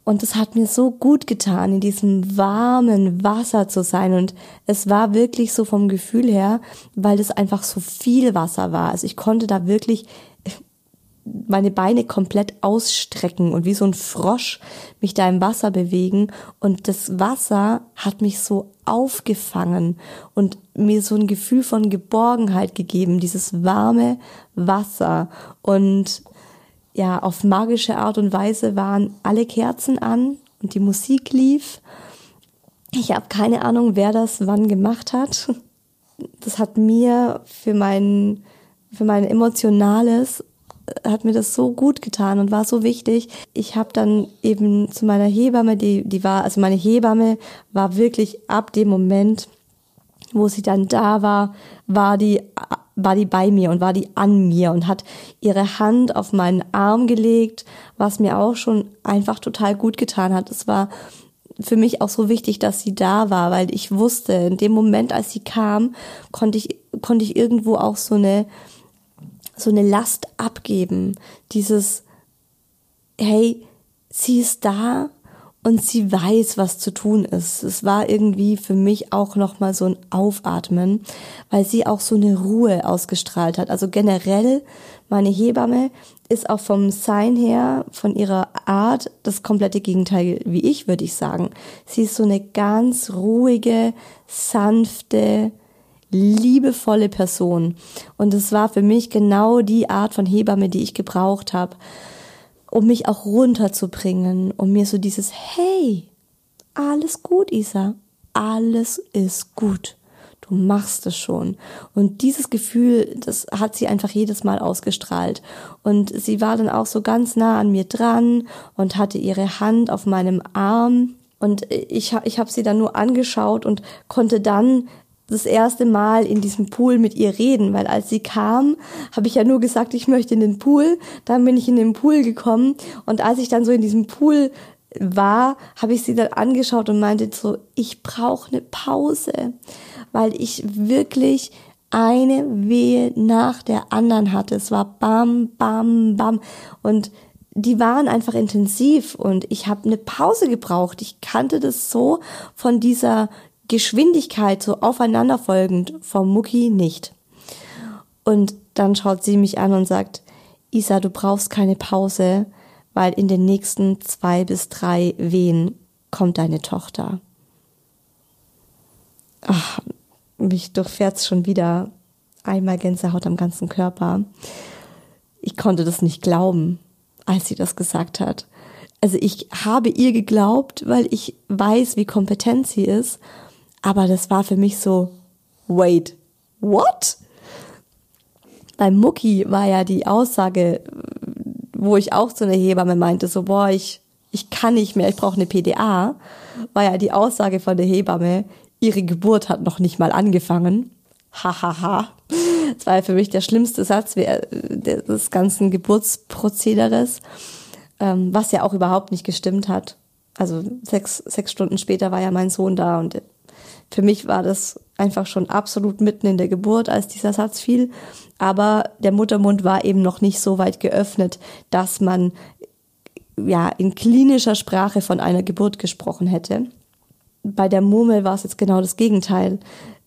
Und es hat mir so gut getan, in diesem warmen Wasser zu sein. Und es war wirklich so vom Gefühl her, weil es einfach so viel Wasser war. Also ich konnte da wirklich meine Beine komplett ausstrecken und wie so ein Frosch mich da im Wasser bewegen. Und das Wasser hat mich so aufgefangen und mir so ein Gefühl von Geborgenheit gegeben, dieses warme Wasser. Und ja, auf magische Art und Weise waren alle Kerzen an und die Musik lief. Ich habe keine Ahnung, wer das wann gemacht hat. Das hat mir für mein, für mein emotionales hat mir das so gut getan und war so wichtig. Ich habe dann eben zu meiner Hebamme, die, die war, also meine Hebamme war wirklich ab dem Moment, wo sie dann da war, war die, war die bei mir und war die an mir und hat ihre Hand auf meinen Arm gelegt, was mir auch schon einfach total gut getan hat. Es war für mich auch so wichtig, dass sie da war, weil ich wusste, in dem Moment, als sie kam, konnte ich, konnte ich irgendwo auch so eine, so eine Last abgeben. Dieses, hey, sie ist da und sie weiß, was zu tun ist. Es war irgendwie für mich auch nochmal so ein Aufatmen, weil sie auch so eine Ruhe ausgestrahlt hat. Also generell, meine Hebamme ist auch vom Sein her, von ihrer Art, das komplette Gegenteil wie ich, würde ich sagen. Sie ist so eine ganz ruhige, sanfte, liebevolle Person. Und es war für mich genau die Art von Hebamme, die ich gebraucht habe, um mich auch runterzubringen, um mir so dieses Hey, alles gut, Isa, alles ist gut. Du machst es schon. Und dieses Gefühl, das hat sie einfach jedes Mal ausgestrahlt. Und sie war dann auch so ganz nah an mir dran und hatte ihre Hand auf meinem Arm. Und ich, ich habe sie dann nur angeschaut und konnte dann das erste Mal in diesem Pool mit ihr reden, weil als sie kam, habe ich ja nur gesagt, ich möchte in den Pool. Dann bin ich in den Pool gekommen und als ich dann so in diesem Pool war, habe ich sie dann angeschaut und meinte so, ich brauche eine Pause, weil ich wirklich eine Wehe nach der anderen hatte. Es war bam, bam, bam. Und die waren einfach intensiv und ich habe eine Pause gebraucht. Ich kannte das so von dieser Geschwindigkeit, so aufeinanderfolgend vom Mucki nicht. Und dann schaut sie mich an und sagt, Isa, du brauchst keine Pause, weil in den nächsten zwei bis drei Wehen kommt deine Tochter. Ach, mich durchfährt's schon wieder einmal Gänsehaut am ganzen Körper. Ich konnte das nicht glauben, als sie das gesagt hat. Also ich habe ihr geglaubt, weil ich weiß, wie kompetent sie ist. Aber das war für mich so, wait, what? Beim Mucki war ja die Aussage, wo ich auch zu einer Hebamme meinte, so, boah, ich, ich kann nicht mehr, ich brauche eine PDA, war ja die Aussage von der Hebamme, ihre Geburt hat noch nicht mal angefangen. Hahaha. Ha, ha. Das war ja für mich der schlimmste Satz des ganzen Geburtsprozederes, ähm, was ja auch überhaupt nicht gestimmt hat. Also sechs, sechs Stunden später war ja mein Sohn da und für mich war das einfach schon absolut mitten in der Geburt, als dieser Satz fiel. Aber der Muttermund war eben noch nicht so weit geöffnet, dass man ja in klinischer Sprache von einer Geburt gesprochen hätte. Bei der Murmel war es jetzt genau das Gegenteil.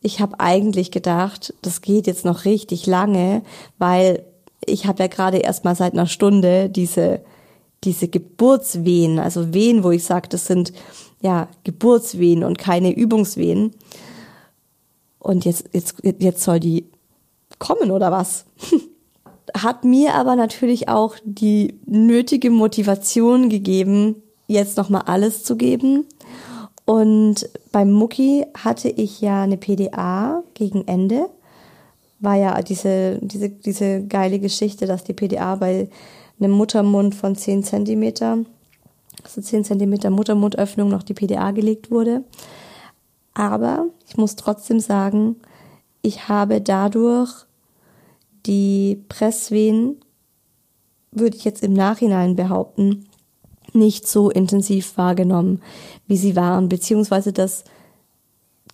Ich habe eigentlich gedacht, das geht jetzt noch richtig lange, weil ich habe ja gerade erst mal seit einer Stunde diese diese Geburtswehen, also Wehen, wo ich sage, das sind ja Geburtswehen und keine Übungswehen. Und jetzt jetzt jetzt soll die kommen oder was? *laughs* Hat mir aber natürlich auch die nötige Motivation gegeben, jetzt noch mal alles zu geben und beim Mucki hatte ich ja eine PDA gegen Ende. War ja diese, diese, diese geile Geschichte, dass die PDA bei einem Muttermund von 10 Zentimeter, also 10 Zentimeter Muttermundöffnung noch die PDA gelegt wurde. Aber ich muss trotzdem sagen, ich habe dadurch die Presswehen, würde ich jetzt im Nachhinein behaupten, nicht so intensiv wahrgenommen, wie sie waren, beziehungsweise das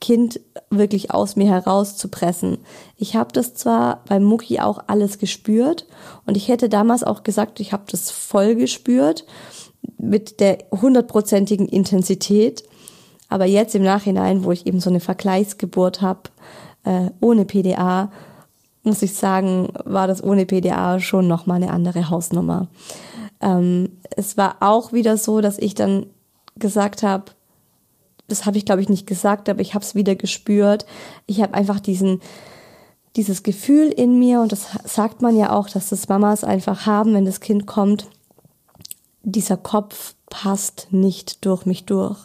Kind wirklich aus mir herauszupressen. Ich habe das zwar beim Mucki auch alles gespürt und ich hätte damals auch gesagt, ich habe das voll gespürt mit der hundertprozentigen Intensität, aber jetzt im Nachhinein, wo ich eben so eine Vergleichsgeburt habe, äh, ohne PDA, muss ich sagen, war das ohne PDA schon nochmal eine andere Hausnummer. Ähm, es war auch wieder so, dass ich dann gesagt habe, das habe ich glaube ich nicht gesagt, aber ich habe es wieder gespürt. Ich habe einfach diesen dieses Gefühl in mir und das sagt man ja auch, dass das Mamas einfach haben, wenn das Kind kommt. Dieser Kopf passt nicht durch mich durch.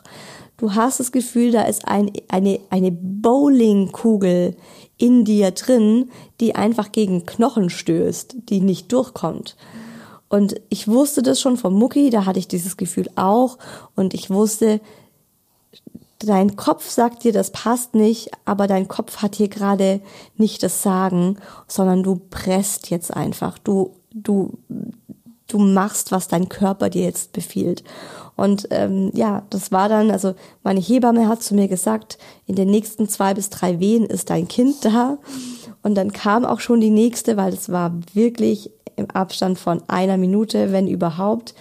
Du hast das Gefühl, da ist ein, eine, eine Bowlingkugel in dir drin, die einfach gegen Knochen stößt, die nicht durchkommt. Und ich wusste das schon vom Mucki, da hatte ich dieses Gefühl auch. Und ich wusste, dein Kopf sagt dir, das passt nicht, aber dein Kopf hat hier gerade nicht das Sagen, sondern du presst jetzt einfach. Du, du, du machst, was dein Körper dir jetzt befiehlt. Und ähm, ja, das war dann, also meine Hebamme hat zu mir gesagt, in den nächsten zwei bis drei Wehen ist dein Kind da. Und dann kam auch schon die nächste, weil es war wirklich im Abstand von einer Minute, wenn überhaupt.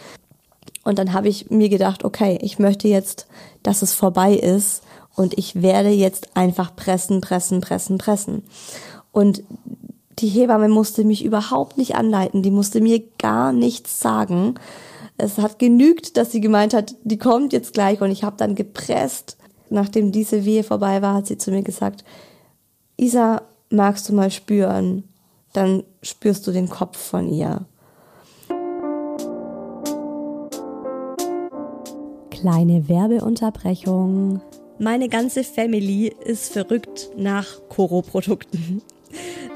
Und dann habe ich mir gedacht, okay, ich möchte jetzt, dass es vorbei ist und ich werde jetzt einfach pressen, pressen, pressen, pressen. Und die Hebamme musste mich überhaupt nicht anleiten, die musste mir gar nichts sagen. Es hat genügt, dass sie gemeint hat, die kommt jetzt gleich und ich habe dann gepresst. Nachdem diese Wehe vorbei war, hat sie zu mir gesagt, Isa, magst du mal spüren, dann spürst du den Kopf von ihr. Kleine Werbeunterbrechung. Meine ganze Family ist verrückt nach Koro-Produkten.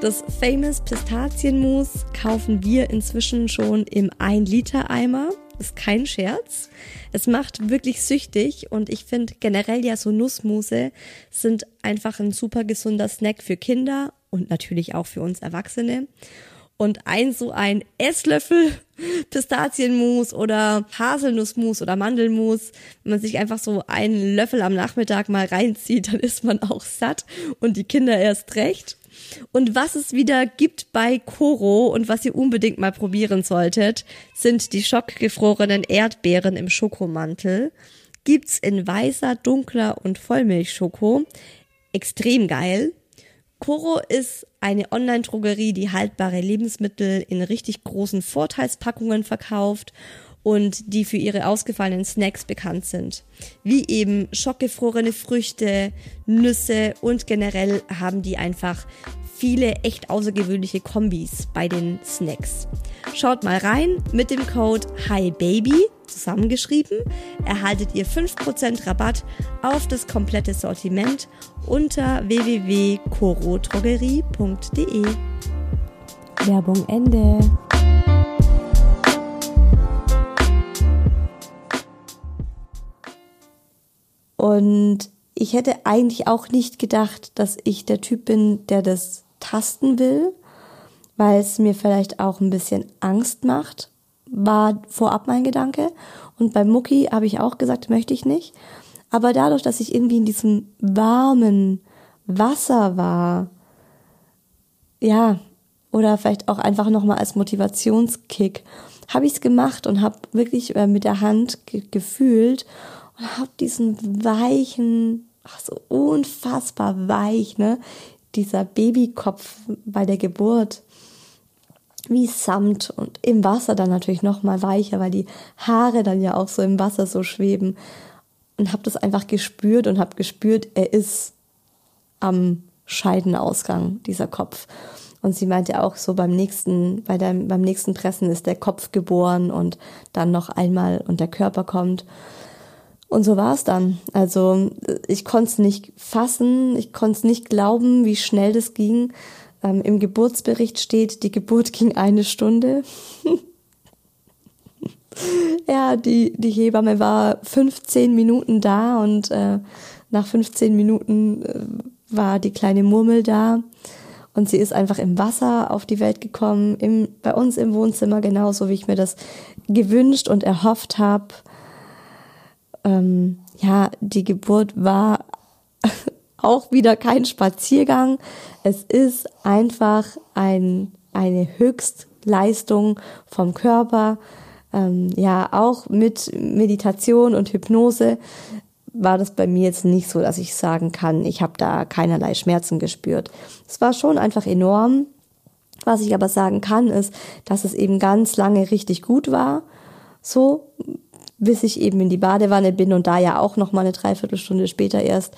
Das Famous Pistazienmus kaufen wir inzwischen schon im 1-Liter-Eimer. Ist kein Scherz. Es macht wirklich süchtig und ich finde generell ja so Nussmuse sind einfach ein super gesunder Snack für Kinder und natürlich auch für uns Erwachsene. Und ein so ein Esslöffel *laughs* Pistazienmus oder Haselnussmus oder Mandelmus, wenn man sich einfach so einen Löffel am Nachmittag mal reinzieht, dann ist man auch satt und die Kinder erst recht. Und was es wieder gibt bei Koro und was ihr unbedingt mal probieren solltet, sind die schockgefrorenen Erdbeeren im Schokomantel. Gibt's in weißer, dunkler und Vollmilchschoko. Extrem geil. Koro ist eine Online-Drogerie, die haltbare Lebensmittel in richtig großen Vorteilspackungen verkauft und die für ihre ausgefallenen Snacks bekannt sind. Wie eben schockgefrorene Früchte, Nüsse und generell haben die einfach viele echt außergewöhnliche Kombis bei den Snacks. Schaut mal rein mit dem Code HiBaby zusammengeschrieben, erhaltet ihr 5% Rabatt auf das komplette Sortiment unter www.corotrogerie.de. Werbung Ende. Und ich hätte eigentlich auch nicht gedacht, dass ich der Typ bin, der das tasten will, weil es mir vielleicht auch ein bisschen Angst macht, war vorab mein Gedanke. Und bei Mucki habe ich auch gesagt, möchte ich nicht. Aber dadurch, dass ich irgendwie in diesem warmen Wasser war, ja, oder vielleicht auch einfach nochmal als Motivationskick, habe ich es gemacht und habe wirklich äh, mit der Hand ge gefühlt und habe diesen weichen, ach so unfassbar weich, ne, dieser Babykopf bei der Geburt wie Samt und im Wasser dann natürlich noch mal weicher, weil die Haare dann ja auch so im Wasser so schweben und habe das einfach gespürt und habe gespürt, er ist am Scheidenausgang dieser Kopf. Und sie meinte auch so beim nächsten, bei dem, beim nächsten Pressen ist der Kopf geboren und dann noch einmal und der Körper kommt. Und so war es dann. Also ich konnte es nicht fassen, ich konnte es nicht glauben, wie schnell das ging. Ähm, Im Geburtsbericht steht, die Geburt ging eine Stunde. *laughs* ja, die, die Hebamme war 15 Minuten da und äh, nach 15 Minuten äh, war die kleine Murmel da. Und sie ist einfach im Wasser auf die Welt gekommen, im, bei uns im Wohnzimmer, genauso wie ich mir das gewünscht und erhofft habe ähm, ja, die Geburt war *laughs* auch wieder kein Spaziergang. Es ist einfach ein, eine Höchstleistung vom Körper. Ähm, ja, auch mit Meditation und Hypnose war das bei mir jetzt nicht so, dass ich sagen kann, ich habe da keinerlei Schmerzen gespürt. Es war schon einfach enorm. Was ich aber sagen kann, ist, dass es eben ganz lange richtig gut war. So, bis ich eben in die Badewanne bin und da ja auch noch mal eine Dreiviertelstunde später erst.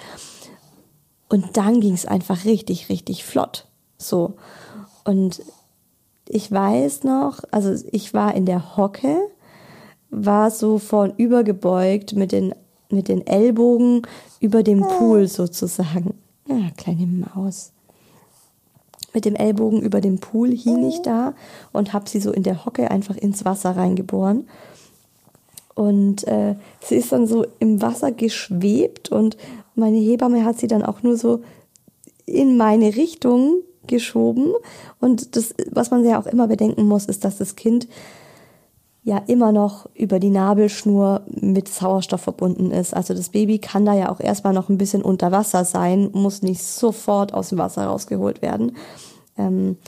Und dann ging es einfach richtig, richtig flott. So. Und ich weiß noch, also ich war in der Hocke, war so vorn übergebeugt mit den, mit den Ellbogen über dem Pool sozusagen. Ja, kleine Maus. Mit dem Ellbogen über dem Pool hing ich da und habe sie so in der Hocke einfach ins Wasser reingeboren. Und äh, sie ist dann so im Wasser geschwebt und meine Hebamme hat sie dann auch nur so in meine Richtung geschoben. Und das, was man ja auch immer bedenken muss, ist, dass das Kind ja immer noch über die Nabelschnur mit Sauerstoff verbunden ist. Also das Baby kann da ja auch erstmal noch ein bisschen unter Wasser sein, muss nicht sofort aus dem Wasser rausgeholt werden. Ähm,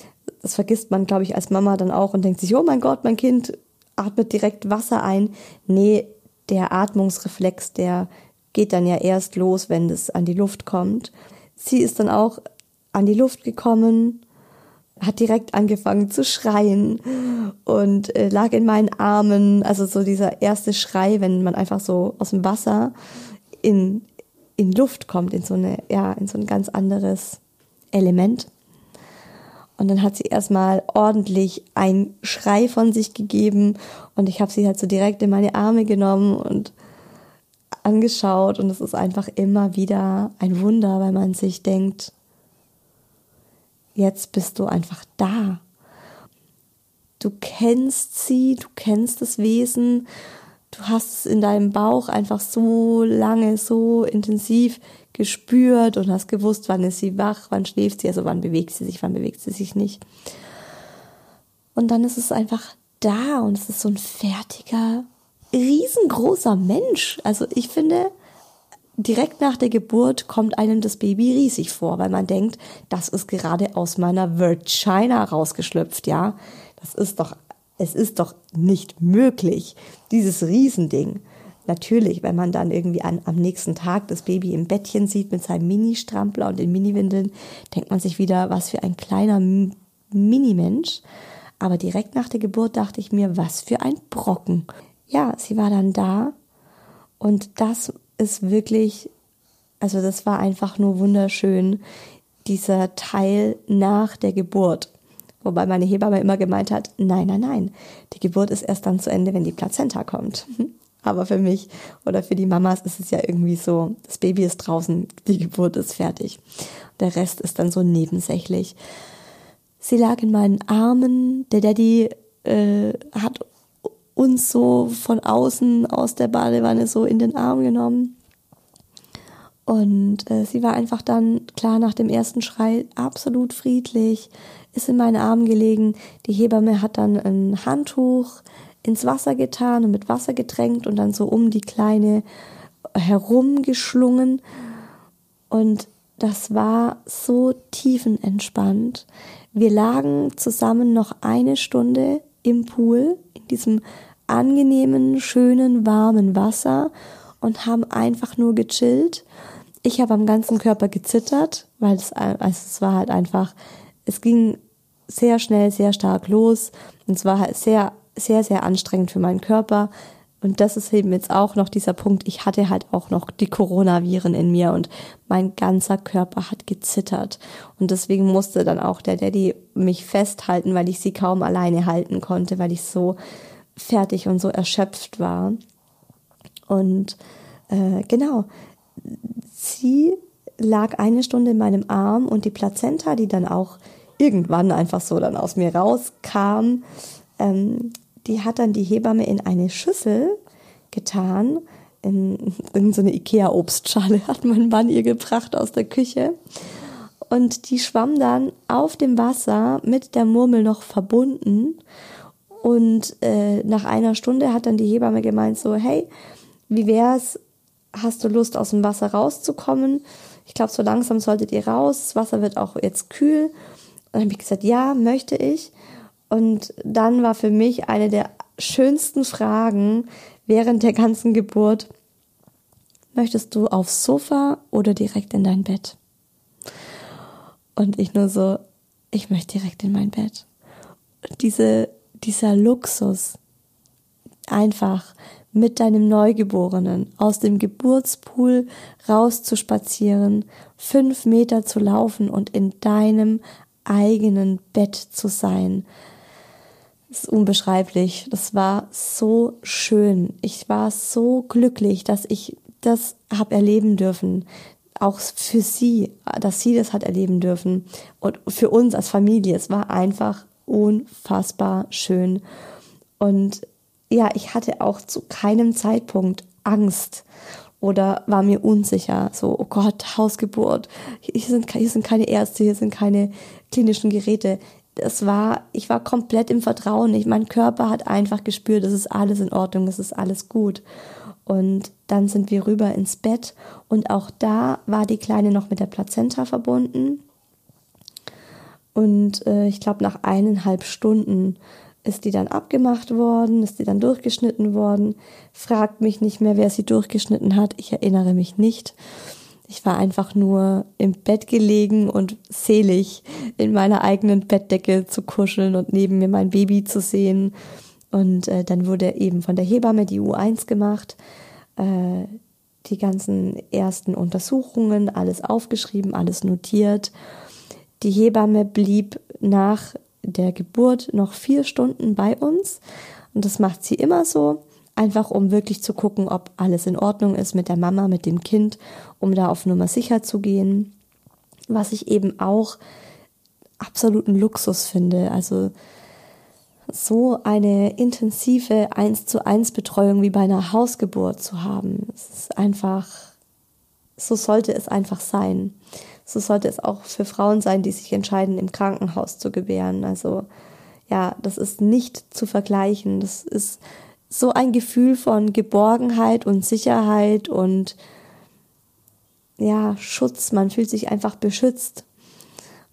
das vergisst man, glaube ich, als Mama dann auch und denkt sich, oh mein Gott, mein Kind atmet direkt Wasser ein. Nee, der Atmungsreflex, der geht dann ja erst los, wenn es an die Luft kommt. Sie ist dann auch an die Luft gekommen, hat direkt angefangen zu schreien und äh, lag in meinen Armen. Also so dieser erste Schrei, wenn man einfach so aus dem Wasser in, in Luft kommt, in so eine, ja, in so ein ganz anderes Element. Und dann hat sie erstmal ordentlich einen Schrei von sich gegeben. Und ich habe sie halt so direkt in meine Arme genommen und angeschaut. Und es ist einfach immer wieder ein Wunder, weil man sich denkt, jetzt bist du einfach da. Du kennst sie, du kennst das Wesen, du hast es in deinem Bauch einfach so lange, so intensiv gespürt und hast gewusst, wann ist sie wach, wann schläft sie, also wann bewegt sie sich, wann bewegt sie sich nicht. Und dann ist es einfach da und es ist so ein fertiger, riesengroßer Mensch. Also ich finde, direkt nach der Geburt kommt einem das Baby riesig vor, weil man denkt, das ist gerade aus meiner Virginia rausgeschlüpft, ja. Das ist doch, es ist doch nicht möglich, dieses Riesending. Natürlich, wenn man dann irgendwie an, am nächsten Tag das Baby im Bettchen sieht mit seinem Mini-Strampler und den Mini-Windeln, denkt man sich wieder, was für ein kleiner Mini-Mensch. Aber direkt nach der Geburt dachte ich mir, was für ein Brocken. Ja, sie war dann da und das ist wirklich, also das war einfach nur wunderschön, dieser Teil nach der Geburt. Wobei meine Hebamme immer gemeint hat, nein, nein, nein, die Geburt ist erst dann zu Ende, wenn die Plazenta kommt. *laughs* Aber für mich oder für die Mamas ist es ja irgendwie so, das Baby ist draußen, die Geburt ist fertig. Der Rest ist dann so nebensächlich. Sie lag in meinen Armen, der Daddy äh, hat uns so von außen aus der Badewanne so in den Arm genommen. Und äh, sie war einfach dann, klar, nach dem ersten Schrei absolut friedlich, ist in meinen Armen gelegen. Die Hebamme hat dann ein Handtuch ins Wasser getan und mit Wasser getränkt und dann so um die Kleine herumgeschlungen. Und das war so tiefenentspannt. Wir lagen zusammen noch eine Stunde im Pool, in diesem angenehmen, schönen, warmen Wasser und haben einfach nur gechillt. Ich habe am ganzen Körper gezittert, weil es, also es war halt einfach, es ging sehr schnell, sehr stark los und es war halt sehr sehr, sehr anstrengend für meinen Körper. Und das ist eben jetzt auch noch dieser Punkt. Ich hatte halt auch noch die Coronaviren in mir und mein ganzer Körper hat gezittert. Und deswegen musste dann auch der Daddy mich festhalten, weil ich sie kaum alleine halten konnte, weil ich so fertig und so erschöpft war. Und äh, genau, sie lag eine Stunde in meinem Arm und die Plazenta, die dann auch irgendwann einfach so dann aus mir rauskam, ähm, die hat dann die Hebamme in eine Schüssel getan, in, in so eine Ikea-Obstschale *laughs* hat mein Mann ihr gebracht aus der Küche. Und die schwamm dann auf dem Wasser mit der Murmel noch verbunden. Und äh, nach einer Stunde hat dann die Hebamme gemeint so, hey, wie wär's, hast du Lust aus dem Wasser rauszukommen? Ich glaube, so langsam solltet ihr raus. Das Wasser wird auch jetzt kühl. Und dann habe ich gesagt, ja, möchte ich. Und dann war für mich eine der schönsten Fragen während der ganzen Geburt, möchtest du aufs Sofa oder direkt in dein Bett? Und ich nur so, ich möchte direkt in mein Bett. Diese, dieser Luxus, einfach mit deinem Neugeborenen aus dem Geburtspool rauszuspazieren, fünf Meter zu laufen und in deinem eigenen Bett zu sein, ist unbeschreiblich. Das war so schön. Ich war so glücklich, dass ich das habe erleben dürfen. Auch für sie, dass sie das hat erleben dürfen. Und für uns als Familie. Es war einfach unfassbar schön. Und ja, ich hatte auch zu keinem Zeitpunkt Angst oder war mir unsicher. So, oh Gott, Hausgeburt. Hier sind, hier sind keine Ärzte, hier sind keine klinischen Geräte es war, ich war komplett im Vertrauen. Ich, mein Körper hat einfach gespürt, es ist alles in Ordnung, es ist alles gut. Und dann sind wir rüber ins Bett und auch da war die Kleine noch mit der Plazenta verbunden. Und äh, ich glaube, nach eineinhalb Stunden ist die dann abgemacht worden, ist die dann durchgeschnitten worden. Fragt mich nicht mehr, wer sie durchgeschnitten hat. Ich erinnere mich nicht. Ich war einfach nur im Bett gelegen und selig in meiner eigenen Bettdecke zu kuscheln und neben mir mein Baby zu sehen. Und äh, dann wurde eben von der Hebamme die U1 gemacht, äh, die ganzen ersten Untersuchungen, alles aufgeschrieben, alles notiert. Die Hebamme blieb nach der Geburt noch vier Stunden bei uns und das macht sie immer so einfach um wirklich zu gucken, ob alles in Ordnung ist mit der Mama, mit dem Kind, um da auf Nummer sicher zu gehen. Was ich eben auch absoluten Luxus finde. Also so eine intensive 1 zu 1 Betreuung wie bei einer Hausgeburt zu haben. Es ist einfach, so sollte es einfach sein. So sollte es auch für Frauen sein, die sich entscheiden, im Krankenhaus zu gebären. Also ja, das ist nicht zu vergleichen. Das ist so ein Gefühl von Geborgenheit und Sicherheit und ja, Schutz, man fühlt sich einfach beschützt.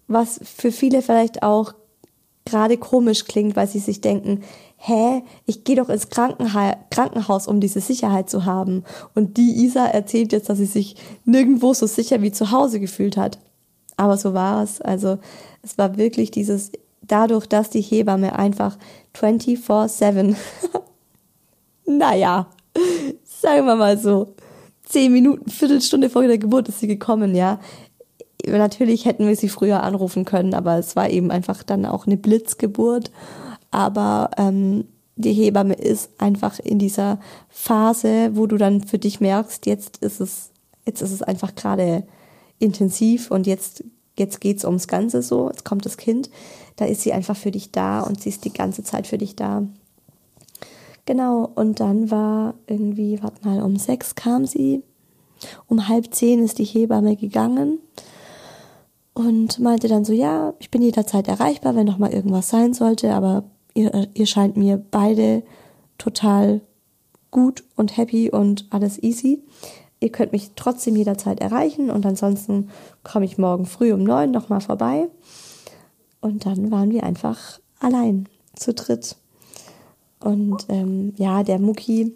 Was für viele vielleicht auch gerade komisch klingt, weil sie sich denken, hä, ich gehe doch ins Krankenha Krankenhaus, um diese Sicherheit zu haben. Und die Isa erzählt jetzt, dass sie sich nirgendwo so sicher wie zu Hause gefühlt hat. Aber so war es. Also es war wirklich dieses, dadurch, dass die Hebamme einfach 24-7, naja, *laughs* sagen wir mal so, zehn Minuten, Viertelstunde vor der Geburt ist sie gekommen, ja. Natürlich hätten wir sie früher anrufen können, aber es war eben einfach dann auch eine Blitzgeburt aber ähm, die Hebamme ist einfach in dieser Phase, wo du dann für dich merkst, jetzt ist es, jetzt ist es einfach gerade intensiv und jetzt, jetzt geht's ums Ganze so, jetzt kommt das Kind, da ist sie einfach für dich da und sie ist die ganze Zeit für dich da. Genau, und dann war irgendwie, warte mal, um sechs kam sie, um halb zehn ist die Hebamme gegangen und meinte dann so, ja, ich bin jederzeit erreichbar, wenn noch mal irgendwas sein sollte, aber ihr, ihr scheint mir beide total gut und happy und alles easy. Ihr könnt mich trotzdem jederzeit erreichen und ansonsten komme ich morgen früh um neun nochmal vorbei. Und dann waren wir einfach allein, zu dritt. Und ähm, ja, der Mucki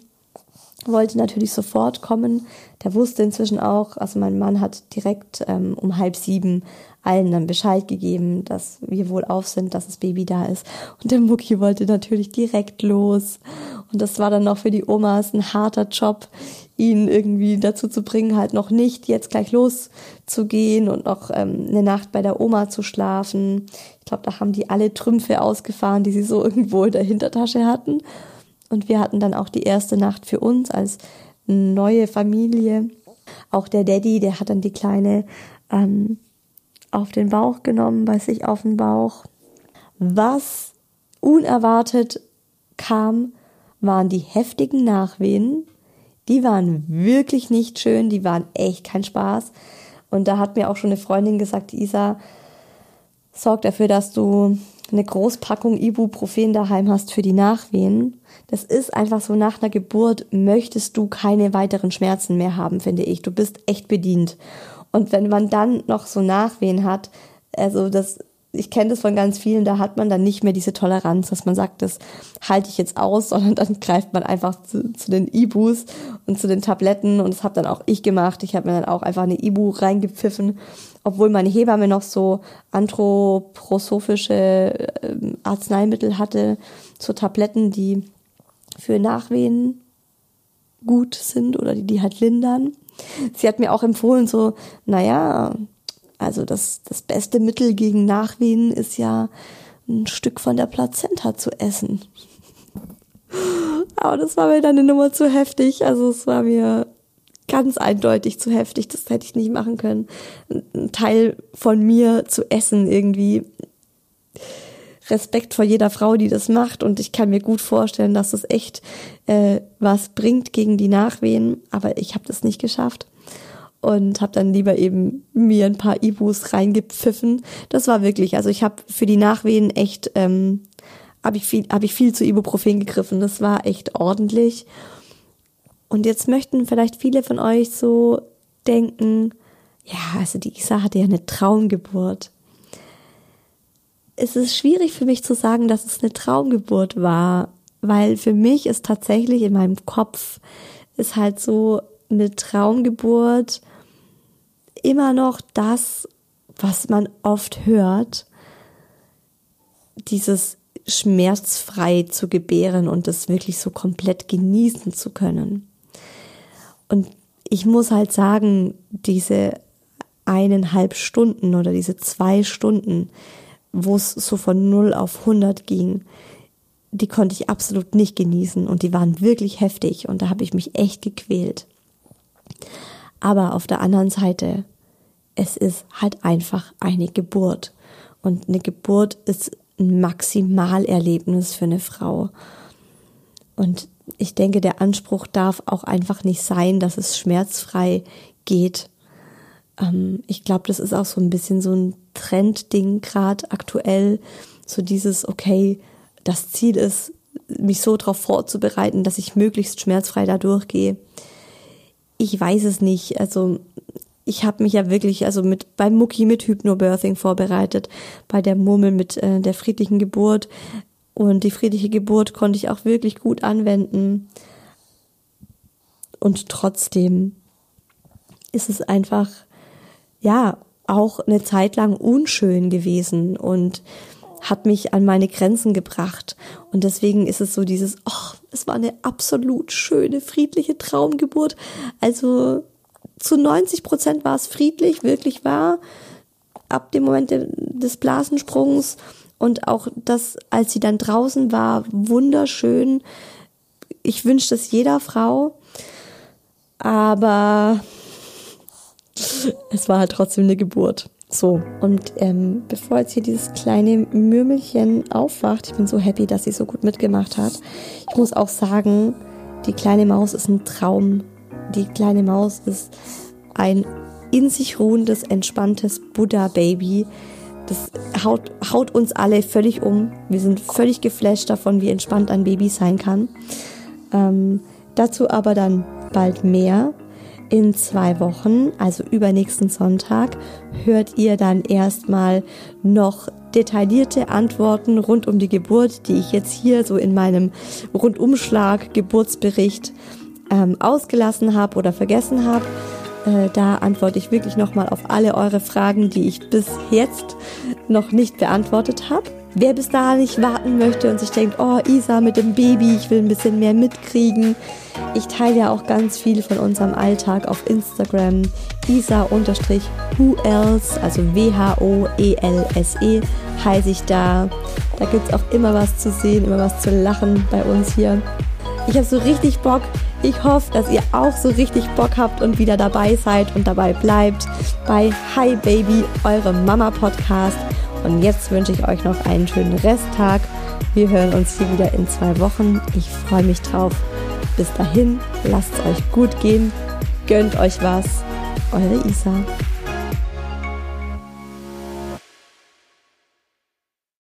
wollte natürlich sofort kommen. Der wusste inzwischen auch, also mein Mann hat direkt ähm, um halb sieben allen dann Bescheid gegeben, dass wir wohl auf sind, dass das Baby da ist. Und der Mucki wollte natürlich direkt los. Und das war dann noch für die Omas ein harter Job, ihn irgendwie dazu zu bringen, halt noch nicht jetzt gleich loszugehen und noch ähm, eine Nacht bei der Oma zu schlafen. Ich glaube, da haben die alle Trümpfe ausgefahren, die sie so *laughs* irgendwo in der Hintertasche hatten. Und wir hatten dann auch die erste Nacht für uns als neue Familie. Auch der Daddy, der hat dann die Kleine ähm, auf den Bauch genommen, bei sich auf den Bauch. Was unerwartet kam, waren die heftigen Nachwehen. Die waren wirklich nicht schön, die waren echt kein Spaß. Und da hat mir auch schon eine Freundin gesagt, Isa, sorg dafür, dass du eine Großpackung Ibuprofen daheim hast für die Nachwehen. Das ist einfach so, nach einer Geburt möchtest du keine weiteren Schmerzen mehr haben, finde ich. Du bist echt bedient. Und wenn man dann noch so Nachwehen hat, also das, ich kenne das von ganz vielen, da hat man dann nicht mehr diese Toleranz, dass man sagt, das halte ich jetzt aus, *laughs* sondern dann greift man einfach zu, zu den Ibus und zu den Tabletten und das habe dann auch ich gemacht. Ich habe mir dann auch einfach eine Ibu reingepfiffen, obwohl meine Hebamme noch so anthroposophische äh, Arzneimittel hatte, so Tabletten, die für Nachwehen gut sind oder die, die halt lindern. Sie hat mir auch empfohlen, so, naja, also das, das beste Mittel gegen Nachwehen ist ja ein Stück von der Plazenta zu essen. *laughs* Aber das war mir dann eine Nummer zu heftig. Also es war mir ganz eindeutig zu heftig. Das hätte ich nicht machen können. Ein Teil von mir zu essen irgendwie. Respekt vor jeder Frau, die das macht. Und ich kann mir gut vorstellen, dass das echt äh, was bringt gegen die Nachwehen. Aber ich habe das nicht geschafft und habe dann lieber eben mir ein paar Ibus reingepfiffen. Das war wirklich, also ich habe für die Nachwehen echt, ähm, habe ich viel, habe ich viel zu Ibuprofen gegriffen. Das war echt ordentlich. Und jetzt möchten vielleicht viele von euch so denken, ja, also die Isa hatte ja eine Traumgeburt es ist schwierig für mich zu sagen, dass es eine Traumgeburt war, weil für mich ist tatsächlich in meinem Kopf ist halt so eine Traumgeburt immer noch das, was man oft hört, dieses schmerzfrei zu gebären und das wirklich so komplett genießen zu können. Und ich muss halt sagen, diese eineinhalb Stunden oder diese zwei Stunden, wo es so von 0 auf 100 ging, die konnte ich absolut nicht genießen und die waren wirklich heftig und da habe ich mich echt gequält. Aber auf der anderen Seite, es ist halt einfach eine Geburt und eine Geburt ist ein Maximalerlebnis für eine Frau. Und ich denke, der Anspruch darf auch einfach nicht sein, dass es schmerzfrei geht. Ähm, ich glaube, das ist auch so ein bisschen so ein Trendding gerade aktuell. So dieses, okay, das Ziel ist, mich so darauf vorzubereiten, dass ich möglichst schmerzfrei da durchgehe. Ich weiß es nicht. Also ich habe mich ja wirklich, also mit bei Mucki mit Hypnobirthing vorbereitet, bei der Murmel mit äh, der friedlichen Geburt. Und die friedliche Geburt konnte ich auch wirklich gut anwenden. Und trotzdem ist es einfach, ja, auch eine Zeit lang unschön gewesen und hat mich an meine Grenzen gebracht. Und deswegen ist es so dieses, oh, es war eine absolut schöne, friedliche Traumgeburt. Also zu 90 Prozent war es friedlich, wirklich war. Ab dem Moment des Blasensprungs und auch das, als sie dann draußen war, wunderschön. Ich wünsche das jeder Frau. Aber *laughs* es war halt trotzdem eine Geburt. So, und ähm, bevor jetzt hier dieses kleine Mürmelchen aufwacht, ich bin so happy, dass sie so gut mitgemacht hat. Ich muss auch sagen, die kleine Maus ist ein Traum. Die kleine Maus ist ein in sich ruhendes, entspanntes Buddha-Baby. Das haut, haut uns alle völlig um. Wir sind völlig geflasht davon, wie entspannt ein Baby sein kann. Ähm, dazu aber dann bald mehr. In zwei Wochen, also übernächsten Sonntag, hört ihr dann erstmal noch detaillierte Antworten rund um die Geburt, die ich jetzt hier so in meinem Rundumschlag Geburtsbericht ähm, ausgelassen habe oder vergessen habe. Äh, da antworte ich wirklich nochmal auf alle eure Fragen, die ich bis jetzt noch nicht beantwortet habe. Wer bis dahin nicht warten möchte und sich denkt, oh, Isa mit dem Baby, ich will ein bisschen mehr mitkriegen. Ich teile ja auch ganz viel von unserem Alltag auf Instagram. Isa-who else, also W-H-O-E-L-S-E, -E, heiße ich da. Da gibt es auch immer was zu sehen, immer was zu lachen bei uns hier. Ich habe so richtig Bock. Ich hoffe, dass ihr auch so richtig Bock habt und wieder dabei seid und dabei bleibt bei Hi Baby, eurem Mama Podcast. Und jetzt wünsche ich euch noch einen schönen Resttag. Wir hören uns hier wieder in zwei Wochen. Ich freue mich drauf. Bis dahin, lasst es euch gut gehen. Gönnt euch was. Eure Isa.